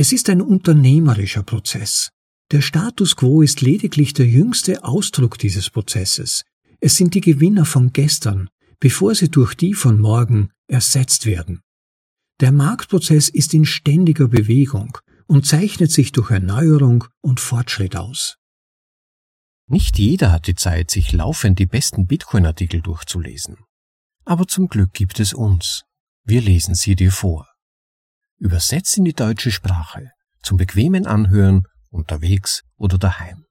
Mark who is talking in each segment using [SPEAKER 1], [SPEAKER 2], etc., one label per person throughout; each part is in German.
[SPEAKER 1] Es ist ein unternehmerischer Prozess. Der Status quo ist lediglich der jüngste Ausdruck dieses Prozesses. Es sind die Gewinner von gestern, bevor sie durch die von morgen ersetzt werden. Der Marktprozess ist in ständiger Bewegung und zeichnet sich durch Erneuerung und Fortschritt aus.
[SPEAKER 2] Nicht jeder hat die Zeit, sich laufend die besten Bitcoin-Artikel durchzulesen. Aber zum Glück gibt es uns. Wir lesen sie dir vor. Übersetzt in die deutsche Sprache, zum bequemen Anhören, unterwegs oder daheim.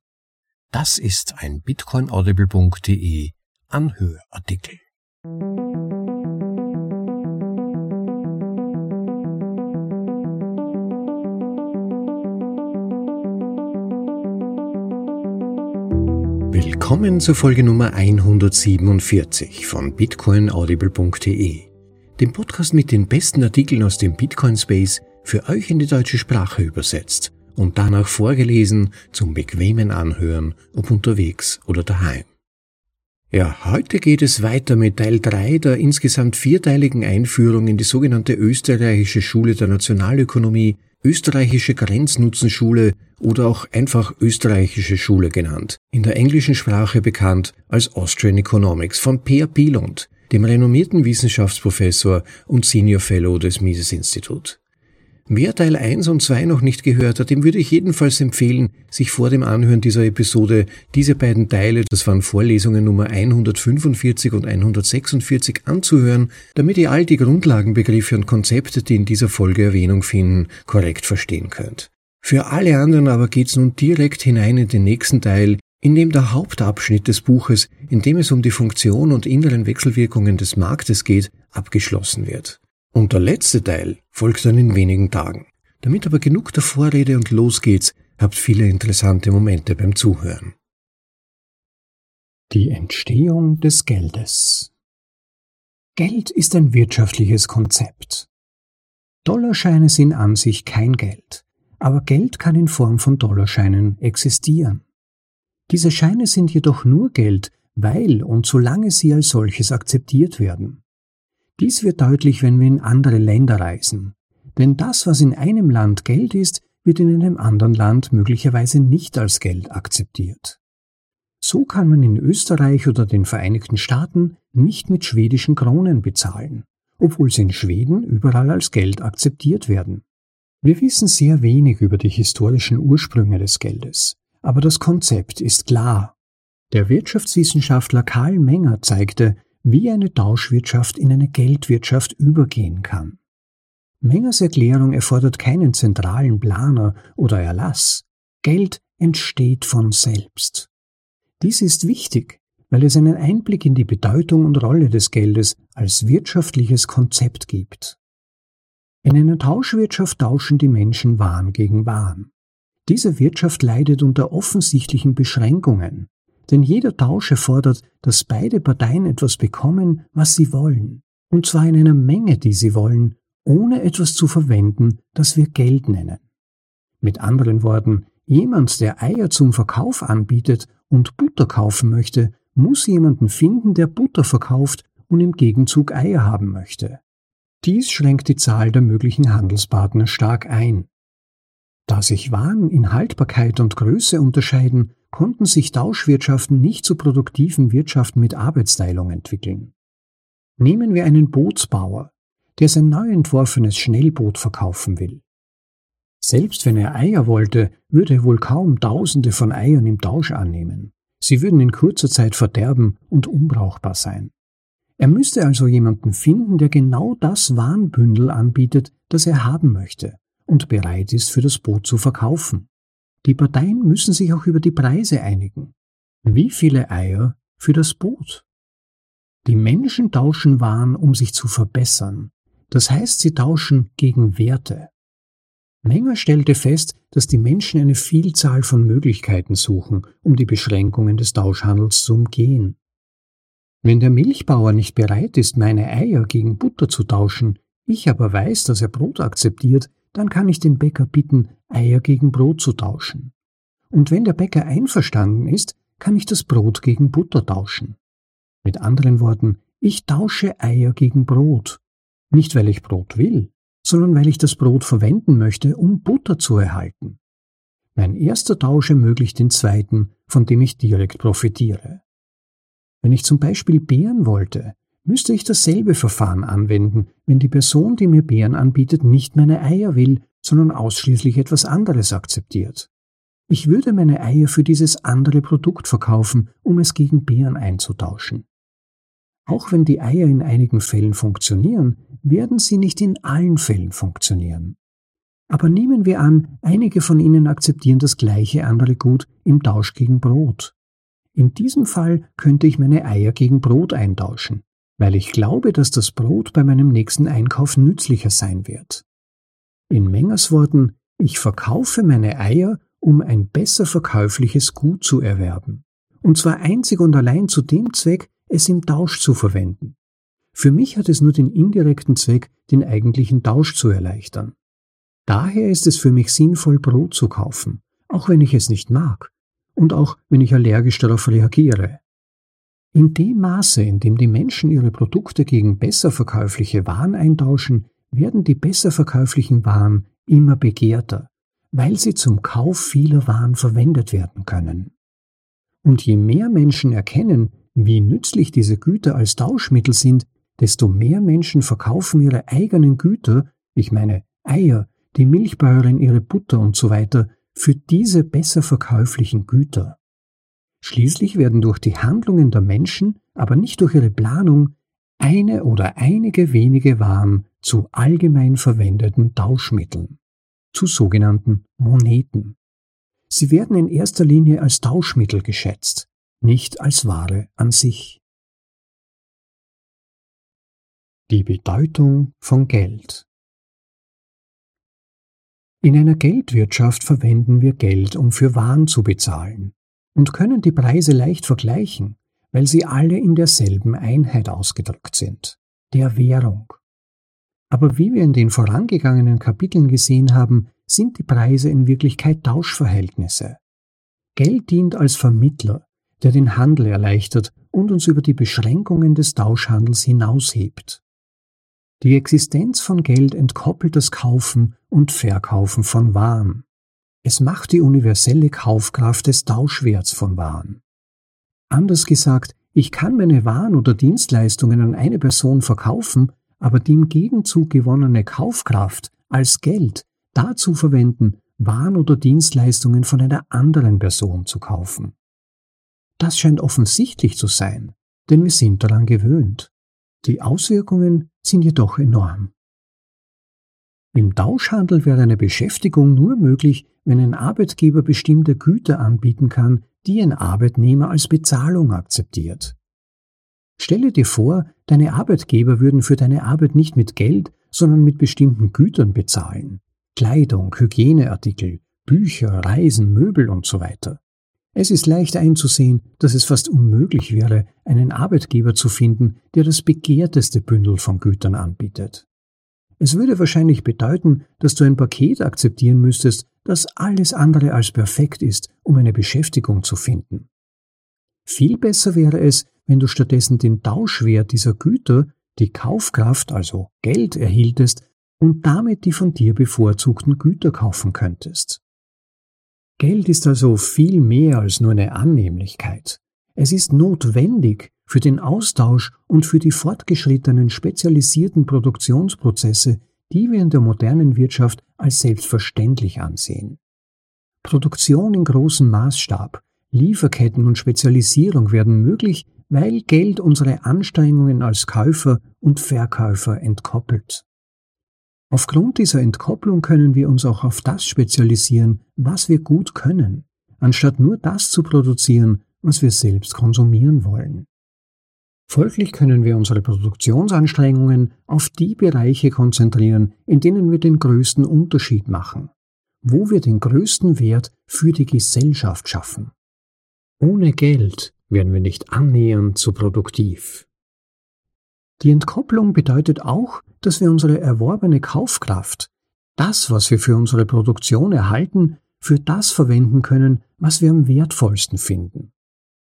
[SPEAKER 2] Das ist ein bitcoinaudible.de Anhörartikel. Willkommen zur Folge Nummer 147 von bitcoinaudible.de, dem Podcast mit den besten Artikeln aus dem Bitcoin Space für euch in die deutsche Sprache übersetzt und danach vorgelesen zum bequemen Anhören, ob unterwegs oder daheim. Ja, heute geht es weiter mit Teil 3 der insgesamt vierteiligen Einführung in die sogenannte österreichische Schule der Nationalökonomie, österreichische Grenznutzenschule oder auch einfach österreichische Schule genannt, in der englischen Sprache bekannt als Austrian Economics von Peer Pilund, dem renommierten Wissenschaftsprofessor und Senior Fellow des Mises Institut. Wer Teil 1 und 2 noch nicht gehört hat, dem würde ich jedenfalls empfehlen, sich vor dem Anhören dieser Episode diese beiden Teile, das waren Vorlesungen Nummer 145 und 146, anzuhören, damit ihr all die Grundlagenbegriffe und Konzepte, die in dieser Folge Erwähnung finden, korrekt verstehen könnt. Für alle anderen aber geht's nun direkt hinein in den nächsten Teil, in dem der Hauptabschnitt des Buches, in dem es um die Funktion und inneren Wechselwirkungen des Marktes geht, abgeschlossen wird. Und der letzte Teil folgt dann in wenigen Tagen. Damit aber genug der Vorrede und los geht's, habt viele interessante Momente beim Zuhören.
[SPEAKER 1] Die Entstehung des Geldes Geld ist ein wirtschaftliches Konzept. Dollarscheine sind an sich kein Geld aber Geld kann in Form von Dollarscheinen existieren. Diese Scheine sind jedoch nur Geld, weil und solange sie als solches akzeptiert werden. Dies wird deutlich, wenn wir in andere Länder reisen. Denn das, was in einem Land Geld ist, wird in einem anderen Land möglicherweise nicht als Geld akzeptiert. So kann man in Österreich oder den Vereinigten Staaten nicht mit schwedischen Kronen bezahlen, obwohl sie in Schweden überall als Geld akzeptiert werden. Wir wissen sehr wenig über die historischen Ursprünge des Geldes, aber das Konzept ist klar. Der Wirtschaftswissenschaftler Karl Menger zeigte, wie eine Tauschwirtschaft in eine Geldwirtschaft übergehen kann. Mengers Erklärung erfordert keinen zentralen Planer oder Erlass. Geld entsteht von selbst. Dies ist wichtig, weil es einen Einblick in die Bedeutung und Rolle des Geldes als wirtschaftliches Konzept gibt. In einer Tauschwirtschaft tauschen die Menschen Waren gegen Waren. Diese Wirtschaft leidet unter offensichtlichen Beschränkungen, denn jeder Tausch erfordert, dass beide Parteien etwas bekommen, was sie wollen, und zwar in einer Menge, die sie wollen, ohne etwas zu verwenden, das wir Geld nennen. Mit anderen Worten, jemand, der Eier zum Verkauf anbietet und Butter kaufen möchte, muss jemanden finden, der Butter verkauft und im Gegenzug Eier haben möchte. Dies schränkt die Zahl der möglichen Handelspartner stark ein. Da sich Waren in Haltbarkeit und Größe unterscheiden, konnten sich Tauschwirtschaften nicht zu produktiven Wirtschaften mit Arbeitsteilung entwickeln. Nehmen wir einen Bootsbauer, der sein neu entworfenes Schnellboot verkaufen will. Selbst wenn er Eier wollte, würde er wohl kaum Tausende von Eiern im Tausch annehmen. Sie würden in kurzer Zeit verderben und unbrauchbar sein. Er müsste also jemanden finden, der genau das Warnbündel anbietet, das er haben möchte und bereit ist, für das Boot zu verkaufen. Die Parteien müssen sich auch über die Preise einigen. Wie viele Eier für das Boot? Die Menschen tauschen Waren, um sich zu verbessern. Das heißt, sie tauschen gegen Werte. Menger stellte fest, dass die Menschen eine Vielzahl von Möglichkeiten suchen, um die Beschränkungen des Tauschhandels zu umgehen. Wenn der Milchbauer nicht bereit ist, meine Eier gegen Butter zu tauschen, ich aber weiß, dass er Brot akzeptiert, dann kann ich den Bäcker bitten, Eier gegen Brot zu tauschen. Und wenn der Bäcker einverstanden ist, kann ich das Brot gegen Butter tauschen. Mit anderen Worten, ich tausche Eier gegen Brot. Nicht weil ich Brot will, sondern weil ich das Brot verwenden möchte, um Butter zu erhalten. Mein erster Tausch ermöglicht den zweiten, von dem ich direkt profitiere. Wenn ich zum Beispiel Beeren wollte, müsste ich dasselbe Verfahren anwenden, wenn die Person, die mir Beeren anbietet, nicht meine Eier will, sondern ausschließlich etwas anderes akzeptiert. Ich würde meine Eier für dieses andere Produkt verkaufen, um es gegen Beeren einzutauschen. Auch wenn die Eier in einigen Fällen funktionieren, werden sie nicht in allen Fällen funktionieren. Aber nehmen wir an, einige von ihnen akzeptieren das gleiche andere Gut im Tausch gegen Brot. In diesem Fall könnte ich meine Eier gegen Brot eintauschen, weil ich glaube, dass das Brot bei meinem nächsten Einkauf nützlicher sein wird. In Mengers Worten, ich verkaufe meine Eier, um ein besser verkäufliches Gut zu erwerben. Und zwar einzig und allein zu dem Zweck, es im Tausch zu verwenden. Für mich hat es nur den indirekten Zweck, den eigentlichen Tausch zu erleichtern. Daher ist es für mich sinnvoll, Brot zu kaufen, auch wenn ich es nicht mag und auch wenn ich allergisch darauf reagiere. In dem Maße, in dem die Menschen ihre Produkte gegen besser verkäufliche Waren eintauschen, werden die besser verkäuflichen Waren immer begehrter, weil sie zum Kauf vieler Waren verwendet werden können. Und je mehr Menschen erkennen, wie nützlich diese Güter als Tauschmittel sind, desto mehr Menschen verkaufen ihre eigenen Güter, ich meine Eier, die Milchbäuerin ihre Butter und so weiter, für diese besser verkäuflichen Güter. Schließlich werden durch die Handlungen der Menschen, aber nicht durch ihre Planung, eine oder einige wenige Waren zu allgemein verwendeten Tauschmitteln, zu sogenannten Moneten. Sie werden in erster Linie als Tauschmittel geschätzt, nicht als Ware an sich. Die Bedeutung von Geld In einer Geldwirtschaft verwenden wir Geld, um für Waren zu bezahlen und können die Preise leicht vergleichen, weil sie alle in derselben Einheit ausgedrückt sind, der Währung. Aber wie wir in den vorangegangenen Kapiteln gesehen haben, sind die Preise in Wirklichkeit Tauschverhältnisse. Geld dient als Vermittler der den Handel erleichtert und uns über die Beschränkungen des Tauschhandels hinaushebt. Die Existenz von Geld entkoppelt das Kaufen und Verkaufen von Waren. Es macht die universelle Kaufkraft des Tauschwerts von Waren. Anders gesagt, ich kann meine Waren oder Dienstleistungen an eine Person verkaufen, aber die im Gegenzug gewonnene Kaufkraft als Geld dazu verwenden, Waren oder Dienstleistungen von einer anderen Person zu kaufen. Das scheint offensichtlich zu sein, denn wir sind daran gewöhnt. Die Auswirkungen sind jedoch enorm. Im Tauschhandel wäre eine Beschäftigung nur möglich, wenn ein Arbeitgeber bestimmte Güter anbieten kann, die ein Arbeitnehmer als Bezahlung akzeptiert. Stelle dir vor, deine Arbeitgeber würden für deine Arbeit nicht mit Geld, sondern mit bestimmten Gütern bezahlen. Kleidung, Hygieneartikel, Bücher, Reisen, Möbel und so weiter. Es ist leicht einzusehen, dass es fast unmöglich wäre, einen Arbeitgeber zu finden, der das begehrteste Bündel von Gütern anbietet. Es würde wahrscheinlich bedeuten, dass du ein Paket akzeptieren müsstest, das alles andere als perfekt ist, um eine Beschäftigung zu finden. Viel besser wäre es, wenn du stattdessen den Tauschwert dieser Güter, die Kaufkraft, also Geld, erhieltest und damit die von dir bevorzugten Güter kaufen könntest. Geld ist also viel mehr als nur eine Annehmlichkeit. Es ist notwendig für den Austausch und für die fortgeschrittenen spezialisierten Produktionsprozesse, die wir in der modernen Wirtschaft als selbstverständlich ansehen. Produktion in großem Maßstab, Lieferketten und Spezialisierung werden möglich, weil Geld unsere Anstrengungen als Käufer und Verkäufer entkoppelt. Aufgrund dieser Entkopplung können wir uns auch auf das spezialisieren, was wir gut können, anstatt nur das zu produzieren, was wir selbst konsumieren wollen. Folglich können wir unsere Produktionsanstrengungen auf die Bereiche konzentrieren, in denen wir den größten Unterschied machen, wo wir den größten Wert für die Gesellschaft schaffen. Ohne Geld werden wir nicht annähernd so produktiv. Die Entkopplung bedeutet auch, dass wir unsere erworbene Kaufkraft, das, was wir für unsere Produktion erhalten, für das verwenden können, was wir am wertvollsten finden.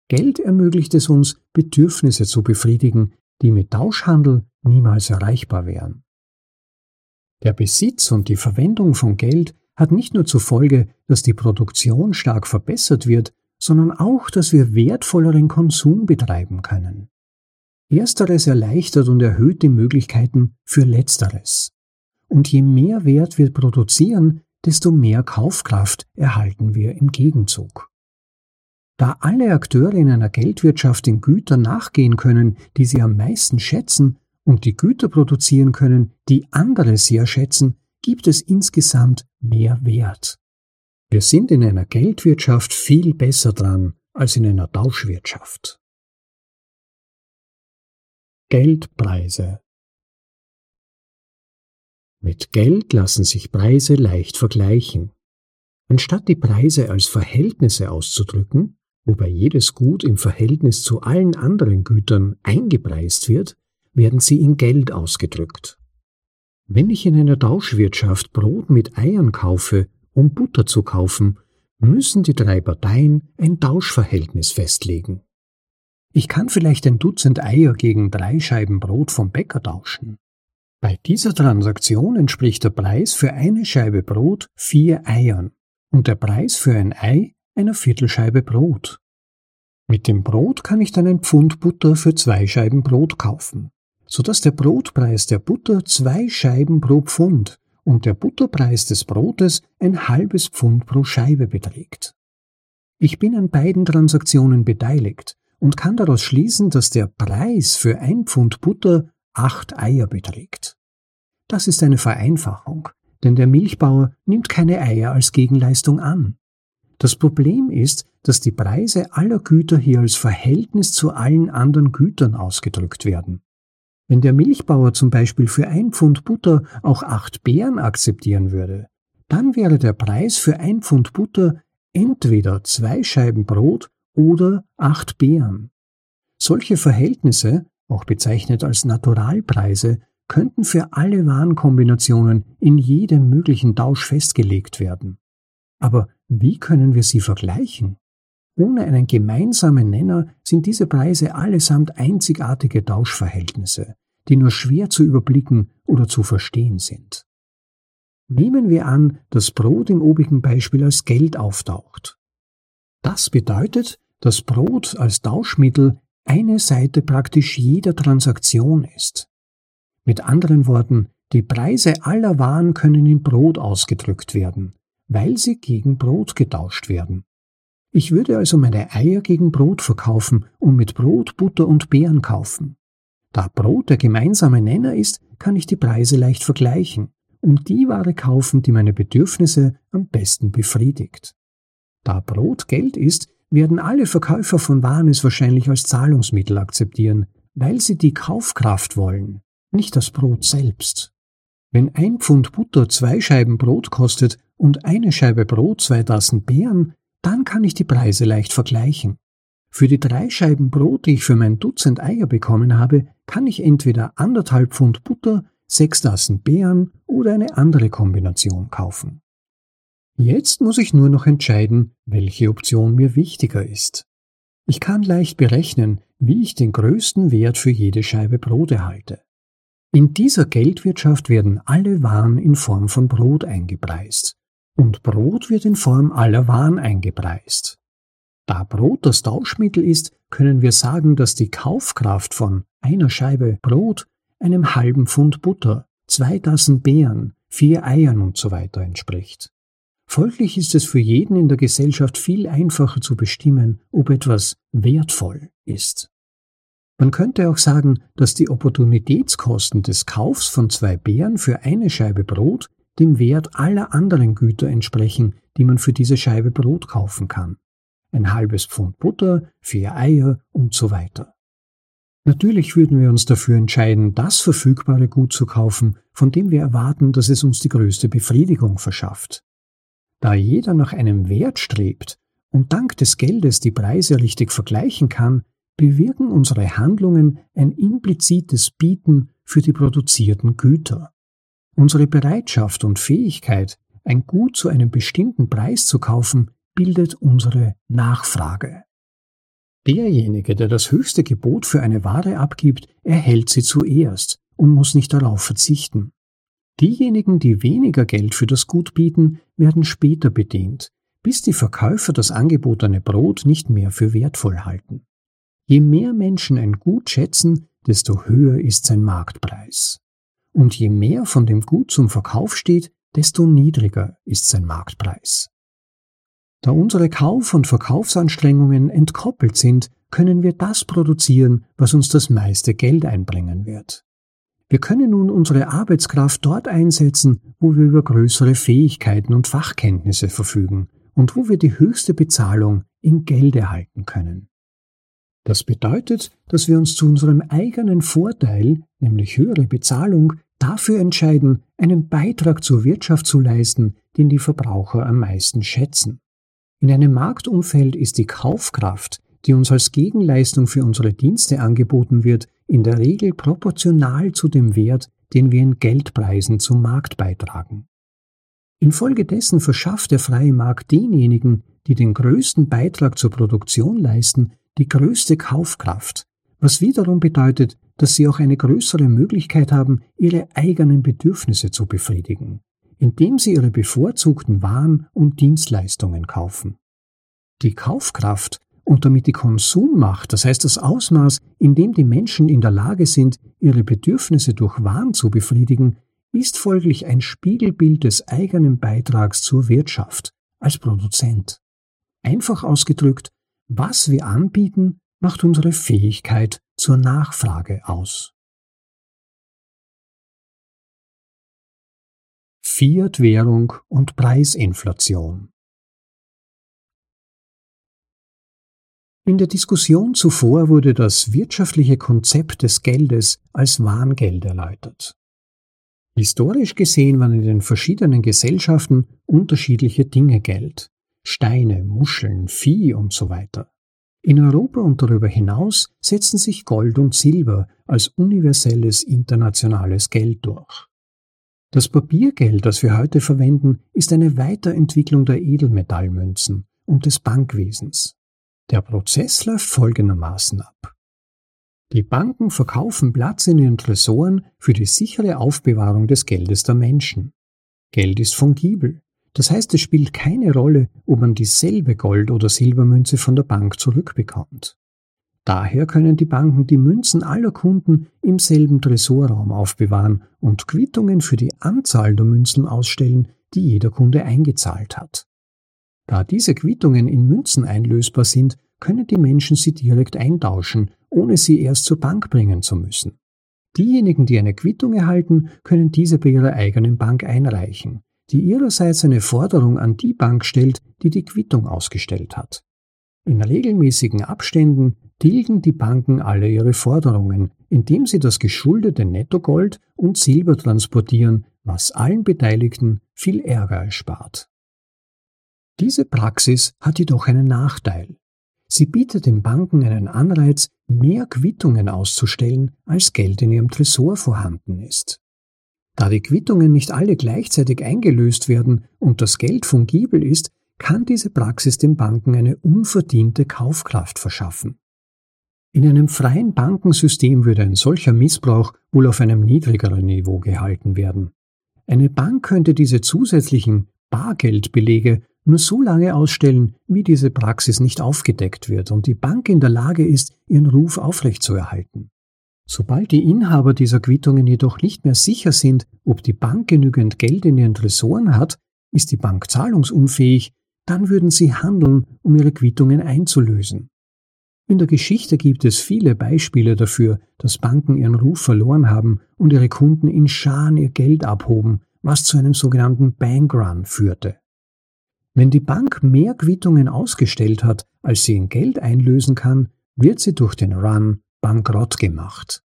[SPEAKER 1] Geld ermöglicht es uns, Bedürfnisse zu befriedigen, die mit Tauschhandel niemals erreichbar wären. Der Besitz und die Verwendung von Geld hat nicht nur zur Folge, dass die Produktion stark verbessert wird, sondern auch, dass wir wertvolleren Konsum betreiben können. Ersteres erleichtert und erhöht die Möglichkeiten für Letzteres. Und je mehr Wert wir produzieren, desto mehr Kaufkraft erhalten wir im Gegenzug. Da alle Akteure in einer Geldwirtschaft den Gütern nachgehen können, die sie am meisten schätzen, und die Güter produzieren können, die andere sehr schätzen, gibt es insgesamt mehr Wert. Wir sind in einer Geldwirtschaft viel besser dran als in einer Tauschwirtschaft. Geldpreise Mit Geld lassen sich Preise leicht vergleichen. Anstatt die Preise als Verhältnisse auszudrücken, wobei jedes Gut im Verhältnis zu allen anderen Gütern eingepreist wird, werden sie in Geld ausgedrückt. Wenn ich in einer Tauschwirtschaft Brot mit Eiern kaufe, um Butter zu kaufen, müssen die drei Parteien ein Tauschverhältnis festlegen. Ich kann vielleicht ein Dutzend Eier gegen drei Scheiben Brot vom Bäcker tauschen. Bei dieser Transaktion entspricht der Preis für eine Scheibe Brot vier Eiern und der Preis für ein Ei einer Viertelscheibe Brot. Mit dem Brot kann ich dann ein Pfund Butter für zwei Scheiben Brot kaufen so dass der Brotpreis der Butter zwei Scheiben pro Pfund und der Butterpreis des Brotes ein halbes Pfund pro Scheibe beträgt. Ich bin an beiden Transaktionen beteiligt und kann daraus schließen, dass der Preis für ein Pfund Butter acht Eier beträgt. Das ist eine Vereinfachung, denn der Milchbauer nimmt keine Eier als Gegenleistung an. Das Problem ist, dass die Preise aller Güter hier als Verhältnis zu allen anderen Gütern ausgedrückt werden. Wenn der Milchbauer zum Beispiel für ein Pfund Butter auch acht Beeren akzeptieren würde, dann wäre der Preis für ein Pfund Butter entweder zwei Scheiben Brot oder acht Beeren. Solche Verhältnisse, auch bezeichnet als Naturalpreise, könnten für alle Warenkombinationen in jedem möglichen Tausch festgelegt werden. Aber wie können wir sie vergleichen? Ohne einen gemeinsamen Nenner sind diese Preise allesamt einzigartige Tauschverhältnisse, die nur schwer zu überblicken oder zu verstehen sind. Nehmen wir an, dass Brot im obigen Beispiel als Geld auftaucht. Das bedeutet, dass Brot als Tauschmittel eine Seite praktisch jeder Transaktion ist. Mit anderen Worten, die Preise aller Waren können in Brot ausgedrückt werden, weil sie gegen Brot getauscht werden. Ich würde also meine Eier gegen Brot verkaufen und mit Brot, Butter und Beeren kaufen. Da Brot der gemeinsame Nenner ist, kann ich die Preise leicht vergleichen und die Ware kaufen, die meine Bedürfnisse am besten befriedigt. Da Brot Geld ist, werden alle Verkäufer von Waren es wahrscheinlich als Zahlungsmittel akzeptieren, weil sie die Kaufkraft wollen, nicht das Brot selbst. Wenn ein Pfund Butter zwei Scheiben Brot kostet und eine Scheibe Brot zwei Tassen Beeren, dann kann ich die Preise leicht vergleichen. Für die drei Scheiben Brot, die ich für mein Dutzend Eier bekommen habe, kann ich entweder anderthalb Pfund Butter, sechs Tassen Beeren oder eine andere Kombination kaufen. Jetzt muss ich nur noch entscheiden, welche Option mir wichtiger ist. Ich kann leicht berechnen, wie ich den größten Wert für jede Scheibe Brot erhalte. In dieser Geldwirtschaft werden alle Waren in Form von Brot eingepreist und Brot wird in Form aller Waren eingepreist. Da Brot das Tauschmittel ist, können wir sagen, dass die Kaufkraft von einer Scheibe Brot einem halben Pfund Butter, zwei Tassen Beeren, vier Eiern usw. So entspricht. Folglich ist es für jeden in der Gesellschaft viel einfacher zu bestimmen, ob etwas wertvoll ist. Man könnte auch sagen, dass die Opportunitätskosten des Kaufs von zwei Beeren für eine Scheibe Brot dem Wert aller anderen Güter entsprechen, die man für diese Scheibe Brot kaufen kann. Ein halbes Pfund Butter, vier Eier und so weiter. Natürlich würden wir uns dafür entscheiden, das verfügbare Gut zu kaufen, von dem wir erwarten, dass es uns die größte Befriedigung verschafft. Da jeder nach einem Wert strebt und dank des Geldes die Preise richtig vergleichen kann, bewirken unsere Handlungen ein implizites Bieten für die produzierten Güter. Unsere Bereitschaft und Fähigkeit, ein Gut zu einem bestimmten Preis zu kaufen, bildet unsere Nachfrage. Derjenige, der das höchste Gebot für eine Ware abgibt, erhält sie zuerst und muss nicht darauf verzichten. Diejenigen, die weniger Geld für das Gut bieten, werden später bedient, bis die Verkäufer das angebotene Brot nicht mehr für wertvoll halten. Je mehr Menschen ein Gut schätzen, desto höher ist sein Marktpreis. Und je mehr von dem Gut zum Verkauf steht, desto niedriger ist sein Marktpreis. Da unsere Kauf- und Verkaufsanstrengungen entkoppelt sind, können wir das produzieren, was uns das meiste Geld einbringen wird. Wir können nun unsere Arbeitskraft dort einsetzen, wo wir über größere Fähigkeiten und Fachkenntnisse verfügen und wo wir die höchste Bezahlung in Geld erhalten können. Das bedeutet, dass wir uns zu unserem eigenen Vorteil, nämlich höhere Bezahlung, dafür entscheiden, einen Beitrag zur Wirtschaft zu leisten, den die Verbraucher am meisten schätzen. In einem Marktumfeld ist die Kaufkraft, die uns als Gegenleistung für unsere Dienste angeboten wird, in der Regel proportional zu dem Wert, den wir in Geldpreisen zum Markt beitragen. Infolgedessen verschafft der freie Markt denjenigen, die den größten Beitrag zur Produktion leisten, die größte Kaufkraft, was wiederum bedeutet, dass sie auch eine größere Möglichkeit haben, ihre eigenen Bedürfnisse zu befriedigen, indem sie ihre bevorzugten Waren und Dienstleistungen kaufen. Die Kaufkraft und damit die Konsummacht, das heißt das Ausmaß, in dem die Menschen in der Lage sind, ihre Bedürfnisse durch Waren zu befriedigen, ist folglich ein Spiegelbild des eigenen Beitrags zur Wirtschaft als Produzent. Einfach ausgedrückt, was wir anbieten, macht unsere Fähigkeit zur Nachfrage aus. Fiat-Währung und Preisinflation In der Diskussion zuvor wurde das wirtschaftliche Konzept des Geldes als Warngeld erläutert. Historisch gesehen waren in den verschiedenen Gesellschaften unterschiedliche Dinge Geld. Steine, Muscheln, Vieh und so weiter. In Europa und darüber hinaus setzen sich Gold und Silber als universelles internationales Geld durch. Das Papiergeld, das wir heute verwenden, ist eine Weiterentwicklung der Edelmetallmünzen und des Bankwesens. Der Prozess läuft folgendermaßen ab. Die Banken verkaufen Platz in ihren Tresoren für die sichere Aufbewahrung des Geldes der Menschen. Geld ist fungibel. Das heißt, es spielt keine Rolle, ob man dieselbe Gold- oder Silbermünze von der Bank zurückbekommt. Daher können die Banken die Münzen aller Kunden im selben Tresorraum aufbewahren und Quittungen für die Anzahl der Münzen ausstellen, die jeder Kunde eingezahlt hat. Da diese Quittungen in Münzen einlösbar sind, können die Menschen sie direkt eintauschen, ohne sie erst zur Bank bringen zu müssen. Diejenigen, die eine Quittung erhalten, können diese bei ihrer eigenen Bank einreichen die ihrerseits eine Forderung an die Bank stellt, die die Quittung ausgestellt hat. In regelmäßigen Abständen tilgen die Banken alle ihre Forderungen, indem sie das geschuldete Nettogold und Silber transportieren, was allen Beteiligten viel Ärger erspart. Diese Praxis hat jedoch einen Nachteil. Sie bietet den Banken einen Anreiz, mehr Quittungen auszustellen, als Geld in ihrem Tresor vorhanden ist. Da die Quittungen nicht alle gleichzeitig eingelöst werden und das Geld fungibel ist, kann diese Praxis den Banken eine unverdiente Kaufkraft verschaffen. In einem freien Bankensystem würde ein solcher Missbrauch wohl auf einem niedrigeren Niveau gehalten werden. Eine Bank könnte diese zusätzlichen Bargeldbelege nur so lange ausstellen, wie diese Praxis nicht aufgedeckt wird und die Bank in der Lage ist, ihren Ruf aufrechtzuerhalten. Sobald die Inhaber dieser Quittungen jedoch nicht mehr sicher sind, ob die Bank genügend Geld in ihren Tresoren hat, ist die Bank zahlungsunfähig, dann würden sie handeln, um ihre Quittungen einzulösen. In der Geschichte gibt es viele Beispiele dafür, dass Banken ihren Ruf verloren haben und ihre Kunden in Scharen ihr Geld abhoben, was zu einem sogenannten Bankrun führte. Wenn die Bank mehr Quittungen ausgestellt hat, als sie in Geld einlösen kann, wird sie durch den Run bankrott gemacht.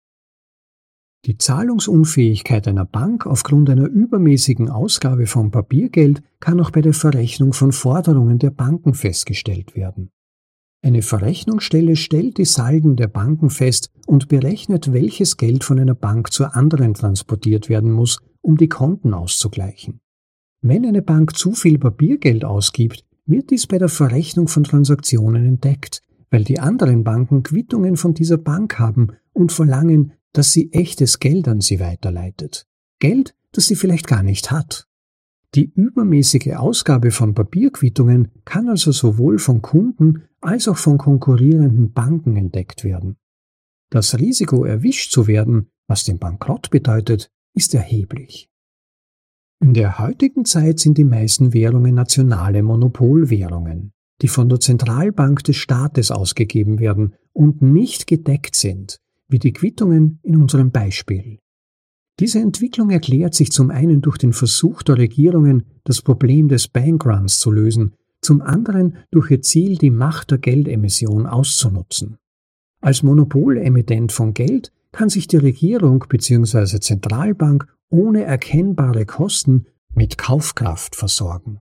[SPEAKER 1] Die Zahlungsunfähigkeit einer Bank aufgrund einer übermäßigen Ausgabe von Papiergeld kann auch bei der Verrechnung von Forderungen der Banken festgestellt werden. Eine Verrechnungsstelle stellt die Salden der Banken fest und berechnet, welches Geld von einer Bank zur anderen transportiert werden muss, um die Konten auszugleichen. Wenn eine Bank zu viel Papiergeld ausgibt, wird dies bei der Verrechnung von Transaktionen entdeckt, weil die anderen Banken Quittungen von dieser Bank haben und verlangen, dass sie echtes Geld an sie weiterleitet. Geld, das sie vielleicht gar nicht hat. Die übermäßige Ausgabe von Papierquittungen kann also sowohl von Kunden als auch von konkurrierenden Banken entdeckt werden. Das Risiko, erwischt zu werden, was den Bankrott bedeutet, ist erheblich. In der heutigen Zeit sind die meisten Währungen nationale Monopolwährungen, die von der Zentralbank des Staates ausgegeben werden und nicht gedeckt sind, wie die Quittungen in unserem Beispiel. Diese Entwicklung erklärt sich zum einen durch den Versuch der Regierungen, das Problem des Bankruns zu lösen, zum anderen durch ihr Ziel, die Macht der Geldemission auszunutzen. Als Monopolemittent von Geld kann sich die Regierung bzw. Zentralbank ohne erkennbare Kosten mit Kaufkraft versorgen.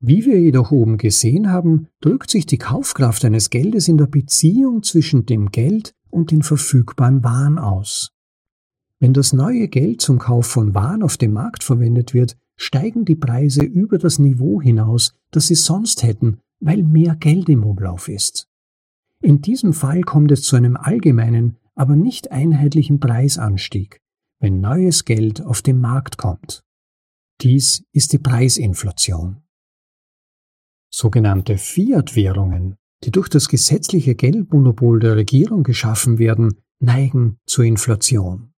[SPEAKER 1] Wie wir jedoch oben gesehen haben, drückt sich die Kaufkraft eines Geldes in der Beziehung zwischen dem Geld und den verfügbaren Waren aus. Wenn das neue Geld zum Kauf von Waren auf dem Markt verwendet wird, steigen die Preise über das Niveau hinaus, das sie sonst hätten, weil mehr Geld im Umlauf ist. In diesem Fall kommt es zu einem allgemeinen, aber nicht einheitlichen Preisanstieg, wenn neues Geld auf den Markt kommt. Dies ist die Preisinflation. Sogenannte Fiat-Währungen, die durch das gesetzliche Geldmonopol der Regierung geschaffen werden, neigen zur Inflation.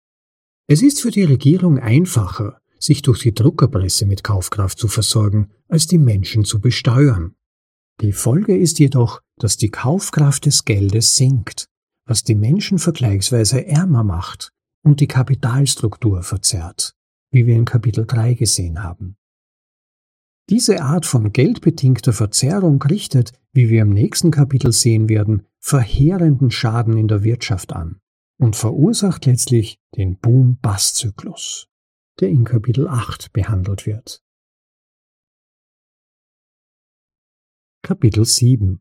[SPEAKER 1] Es ist für die Regierung einfacher, sich durch die Druckerpresse mit Kaufkraft zu versorgen, als die Menschen zu besteuern. Die Folge ist jedoch, dass die Kaufkraft des Geldes sinkt, was die Menschen vergleichsweise ärmer macht und die Kapitalstruktur verzerrt, wie wir in Kapitel 3 gesehen haben. Diese Art von geldbedingter Verzerrung richtet, wie wir im nächsten Kapitel sehen werden, verheerenden Schaden in der Wirtschaft an und verursacht letztlich den Boom-Bust-Zyklus, der in Kapitel 8 behandelt wird. Kapitel 7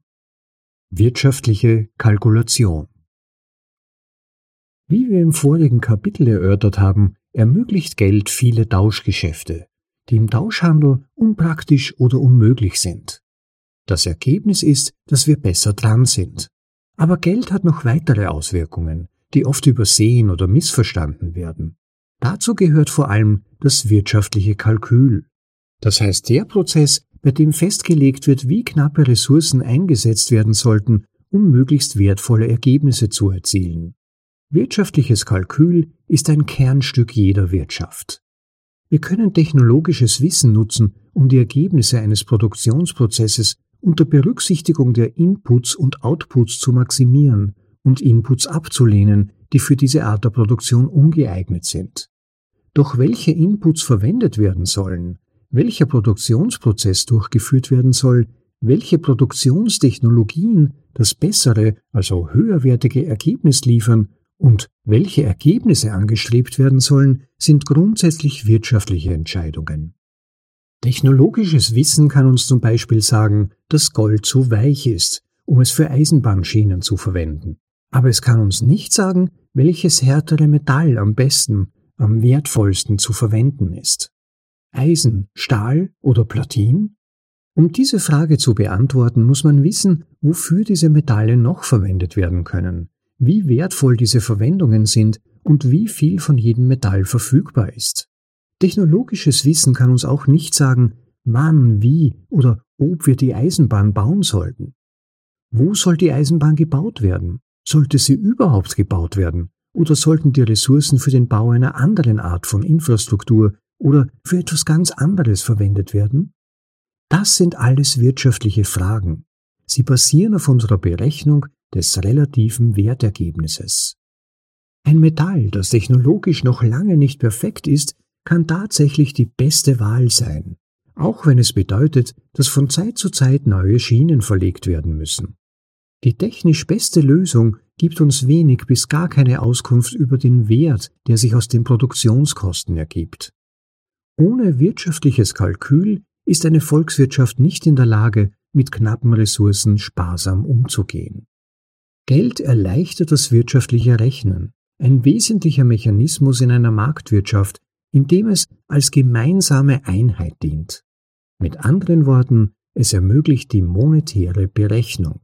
[SPEAKER 1] Wirtschaftliche Kalkulation Wie wir im vorigen Kapitel erörtert haben, ermöglicht Geld viele Tauschgeschäfte, die im Tauschhandel unpraktisch oder unmöglich sind. Das Ergebnis ist, dass wir besser dran sind. Aber Geld hat noch weitere Auswirkungen, die oft übersehen oder missverstanden werden. Dazu gehört vor allem das wirtschaftliche Kalkül. Das heißt der Prozess, bei dem festgelegt wird, wie knappe Ressourcen eingesetzt werden sollten, um möglichst wertvolle Ergebnisse zu erzielen. Wirtschaftliches Kalkül ist ein Kernstück jeder Wirtschaft. Wir können technologisches Wissen nutzen, um die Ergebnisse eines Produktionsprozesses unter Berücksichtigung der Inputs und Outputs zu maximieren und Inputs abzulehnen, die für diese Art der Produktion ungeeignet sind. Doch welche Inputs verwendet werden sollen, welcher Produktionsprozess durchgeführt werden soll, welche Produktionstechnologien das bessere, also höherwertige Ergebnis liefern und welche Ergebnisse angestrebt werden sollen, sind grundsätzlich wirtschaftliche Entscheidungen. Technologisches Wissen kann uns zum Beispiel sagen, dass Gold zu weich ist, um es für Eisenbahnschienen zu verwenden aber es kann uns nicht sagen, welches härtere Metall am besten, am wertvollsten zu verwenden ist. Eisen, Stahl oder Platin? Um diese Frage zu beantworten, muss man wissen, wofür diese Metalle noch verwendet werden können, wie wertvoll diese Verwendungen sind und wie viel von jedem Metall verfügbar ist. Technologisches Wissen kann uns auch nicht sagen, wann, wie oder ob wir die Eisenbahn bauen sollten. Wo soll die Eisenbahn gebaut werden? Sollte sie überhaupt gebaut werden? Oder sollten die Ressourcen für den Bau einer anderen Art von Infrastruktur oder für etwas ganz anderes verwendet werden? Das sind alles wirtschaftliche Fragen. Sie basieren auf unserer Berechnung des relativen Wertergebnisses. Ein Metall, das technologisch noch lange nicht perfekt ist, kann tatsächlich die beste Wahl sein, auch wenn es bedeutet, dass von Zeit zu Zeit neue Schienen verlegt werden müssen. Die technisch beste Lösung gibt uns wenig bis gar keine Auskunft über den Wert, der sich aus den Produktionskosten ergibt. Ohne wirtschaftliches Kalkül ist eine Volkswirtschaft nicht in der Lage, mit knappen Ressourcen sparsam umzugehen. Geld erleichtert das wirtschaftliche Rechnen, ein wesentlicher Mechanismus in einer Marktwirtschaft, in dem es als gemeinsame Einheit dient. Mit anderen Worten, es ermöglicht die monetäre Berechnung.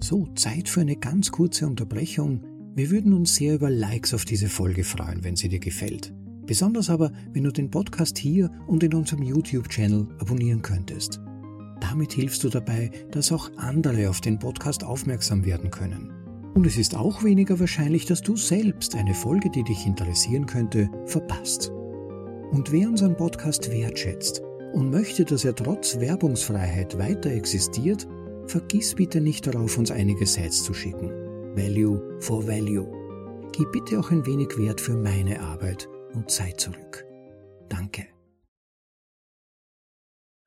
[SPEAKER 2] So, Zeit für eine ganz kurze Unterbrechung.
[SPEAKER 1] Wir würden uns sehr über Likes auf diese Folge freuen, wenn sie dir gefällt. Besonders aber, wenn du den Podcast hier und in unserem YouTube-Channel abonnieren könntest. Damit hilfst du dabei, dass auch andere auf den Podcast aufmerksam werden können. Und es ist auch weniger wahrscheinlich, dass du selbst eine Folge, die dich interessieren könnte, verpasst. Und wer unseren Podcast wertschätzt und möchte, dass er trotz Werbungsfreiheit weiter existiert, vergiss bitte nicht darauf, uns einige Sites zu schicken. Value for Value. Gib bitte auch ein wenig Wert für meine Arbeit und Zeit zurück. Danke.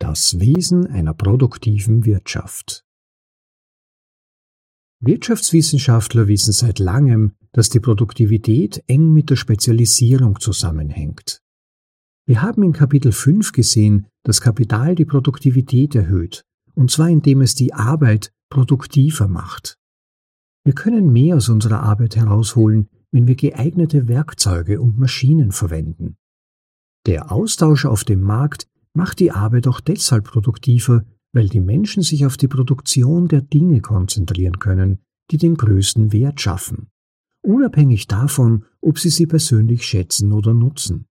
[SPEAKER 2] Das Wesen einer produktiven Wirtschaft. Wirtschaftswissenschaftler wissen seit langem, dass die Produktivität eng mit der Spezialisierung zusammenhängt. Wir haben in Kapitel 5 gesehen, dass Kapital die Produktivität erhöht, und zwar indem es die Arbeit produktiver macht. Wir können mehr aus unserer Arbeit herausholen, wenn wir geeignete Werkzeuge und Maschinen verwenden. Der Austausch auf dem Markt macht die Arbeit auch deshalb produktiver, weil die Menschen sich auf die Produktion der Dinge konzentrieren können, die den größten Wert schaffen, unabhängig davon, ob sie sie persönlich schätzen oder nutzen.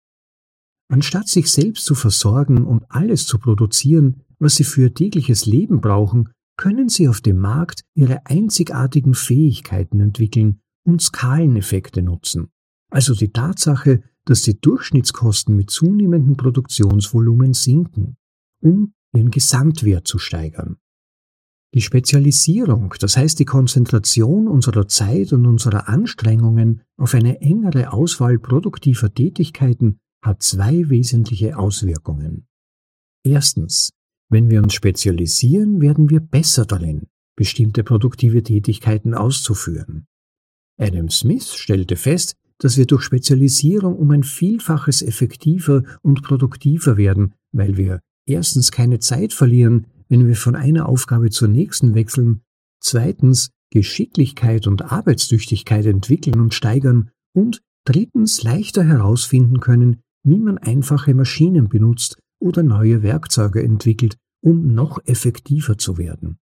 [SPEAKER 2] Anstatt sich selbst zu versorgen und alles zu produzieren, was sie für tägliches Leben brauchen, können sie auf dem Markt ihre einzigartigen Fähigkeiten entwickeln und Skaleneffekte nutzen, also die Tatsache, dass die Durchschnittskosten mit zunehmendem Produktionsvolumen sinken, um ihren Gesamtwert zu steigern. Die Spezialisierung, das heißt die Konzentration unserer Zeit und unserer Anstrengungen auf eine engere Auswahl produktiver Tätigkeiten hat zwei wesentliche Auswirkungen. Erstens, wenn wir uns spezialisieren, werden wir besser darin, bestimmte produktive Tätigkeiten auszuführen. Adam Smith stellte fest, dass wir durch Spezialisierung um ein Vielfaches effektiver und produktiver werden, weil wir erstens keine Zeit verlieren, wenn wir von einer Aufgabe zur nächsten wechseln, zweitens Geschicklichkeit und Arbeitstüchtigkeit entwickeln und steigern und drittens leichter herausfinden können, wie man einfache Maschinen benutzt oder neue Werkzeuge entwickelt, um noch effektiver zu werden.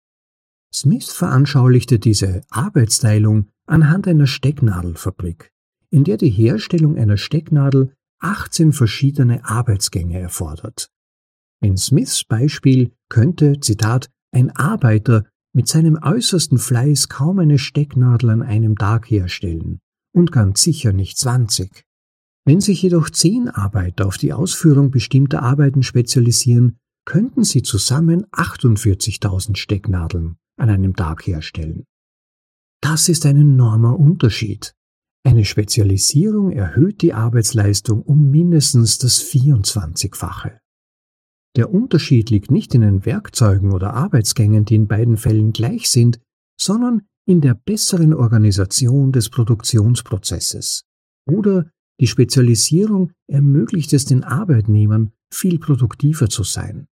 [SPEAKER 2] Smith veranschaulichte diese Arbeitsteilung anhand einer Stecknadelfabrik in der die Herstellung einer Stecknadel 18 verschiedene Arbeitsgänge erfordert. In Smiths Beispiel könnte, Zitat, ein Arbeiter mit seinem äußersten Fleiß kaum eine Stecknadel an einem Tag herstellen und ganz sicher nicht 20. Wenn sich jedoch zehn Arbeiter auf die Ausführung bestimmter Arbeiten spezialisieren, könnten sie zusammen 48.000 Stecknadeln an einem Tag herstellen. Das ist ein enormer Unterschied. Eine Spezialisierung erhöht die Arbeitsleistung um mindestens das 24-fache. Der Unterschied liegt nicht in den Werkzeugen oder Arbeitsgängen, die in beiden Fällen gleich sind, sondern in der besseren Organisation des Produktionsprozesses. Oder die Spezialisierung ermöglicht es den Arbeitnehmern, viel produktiver zu sein.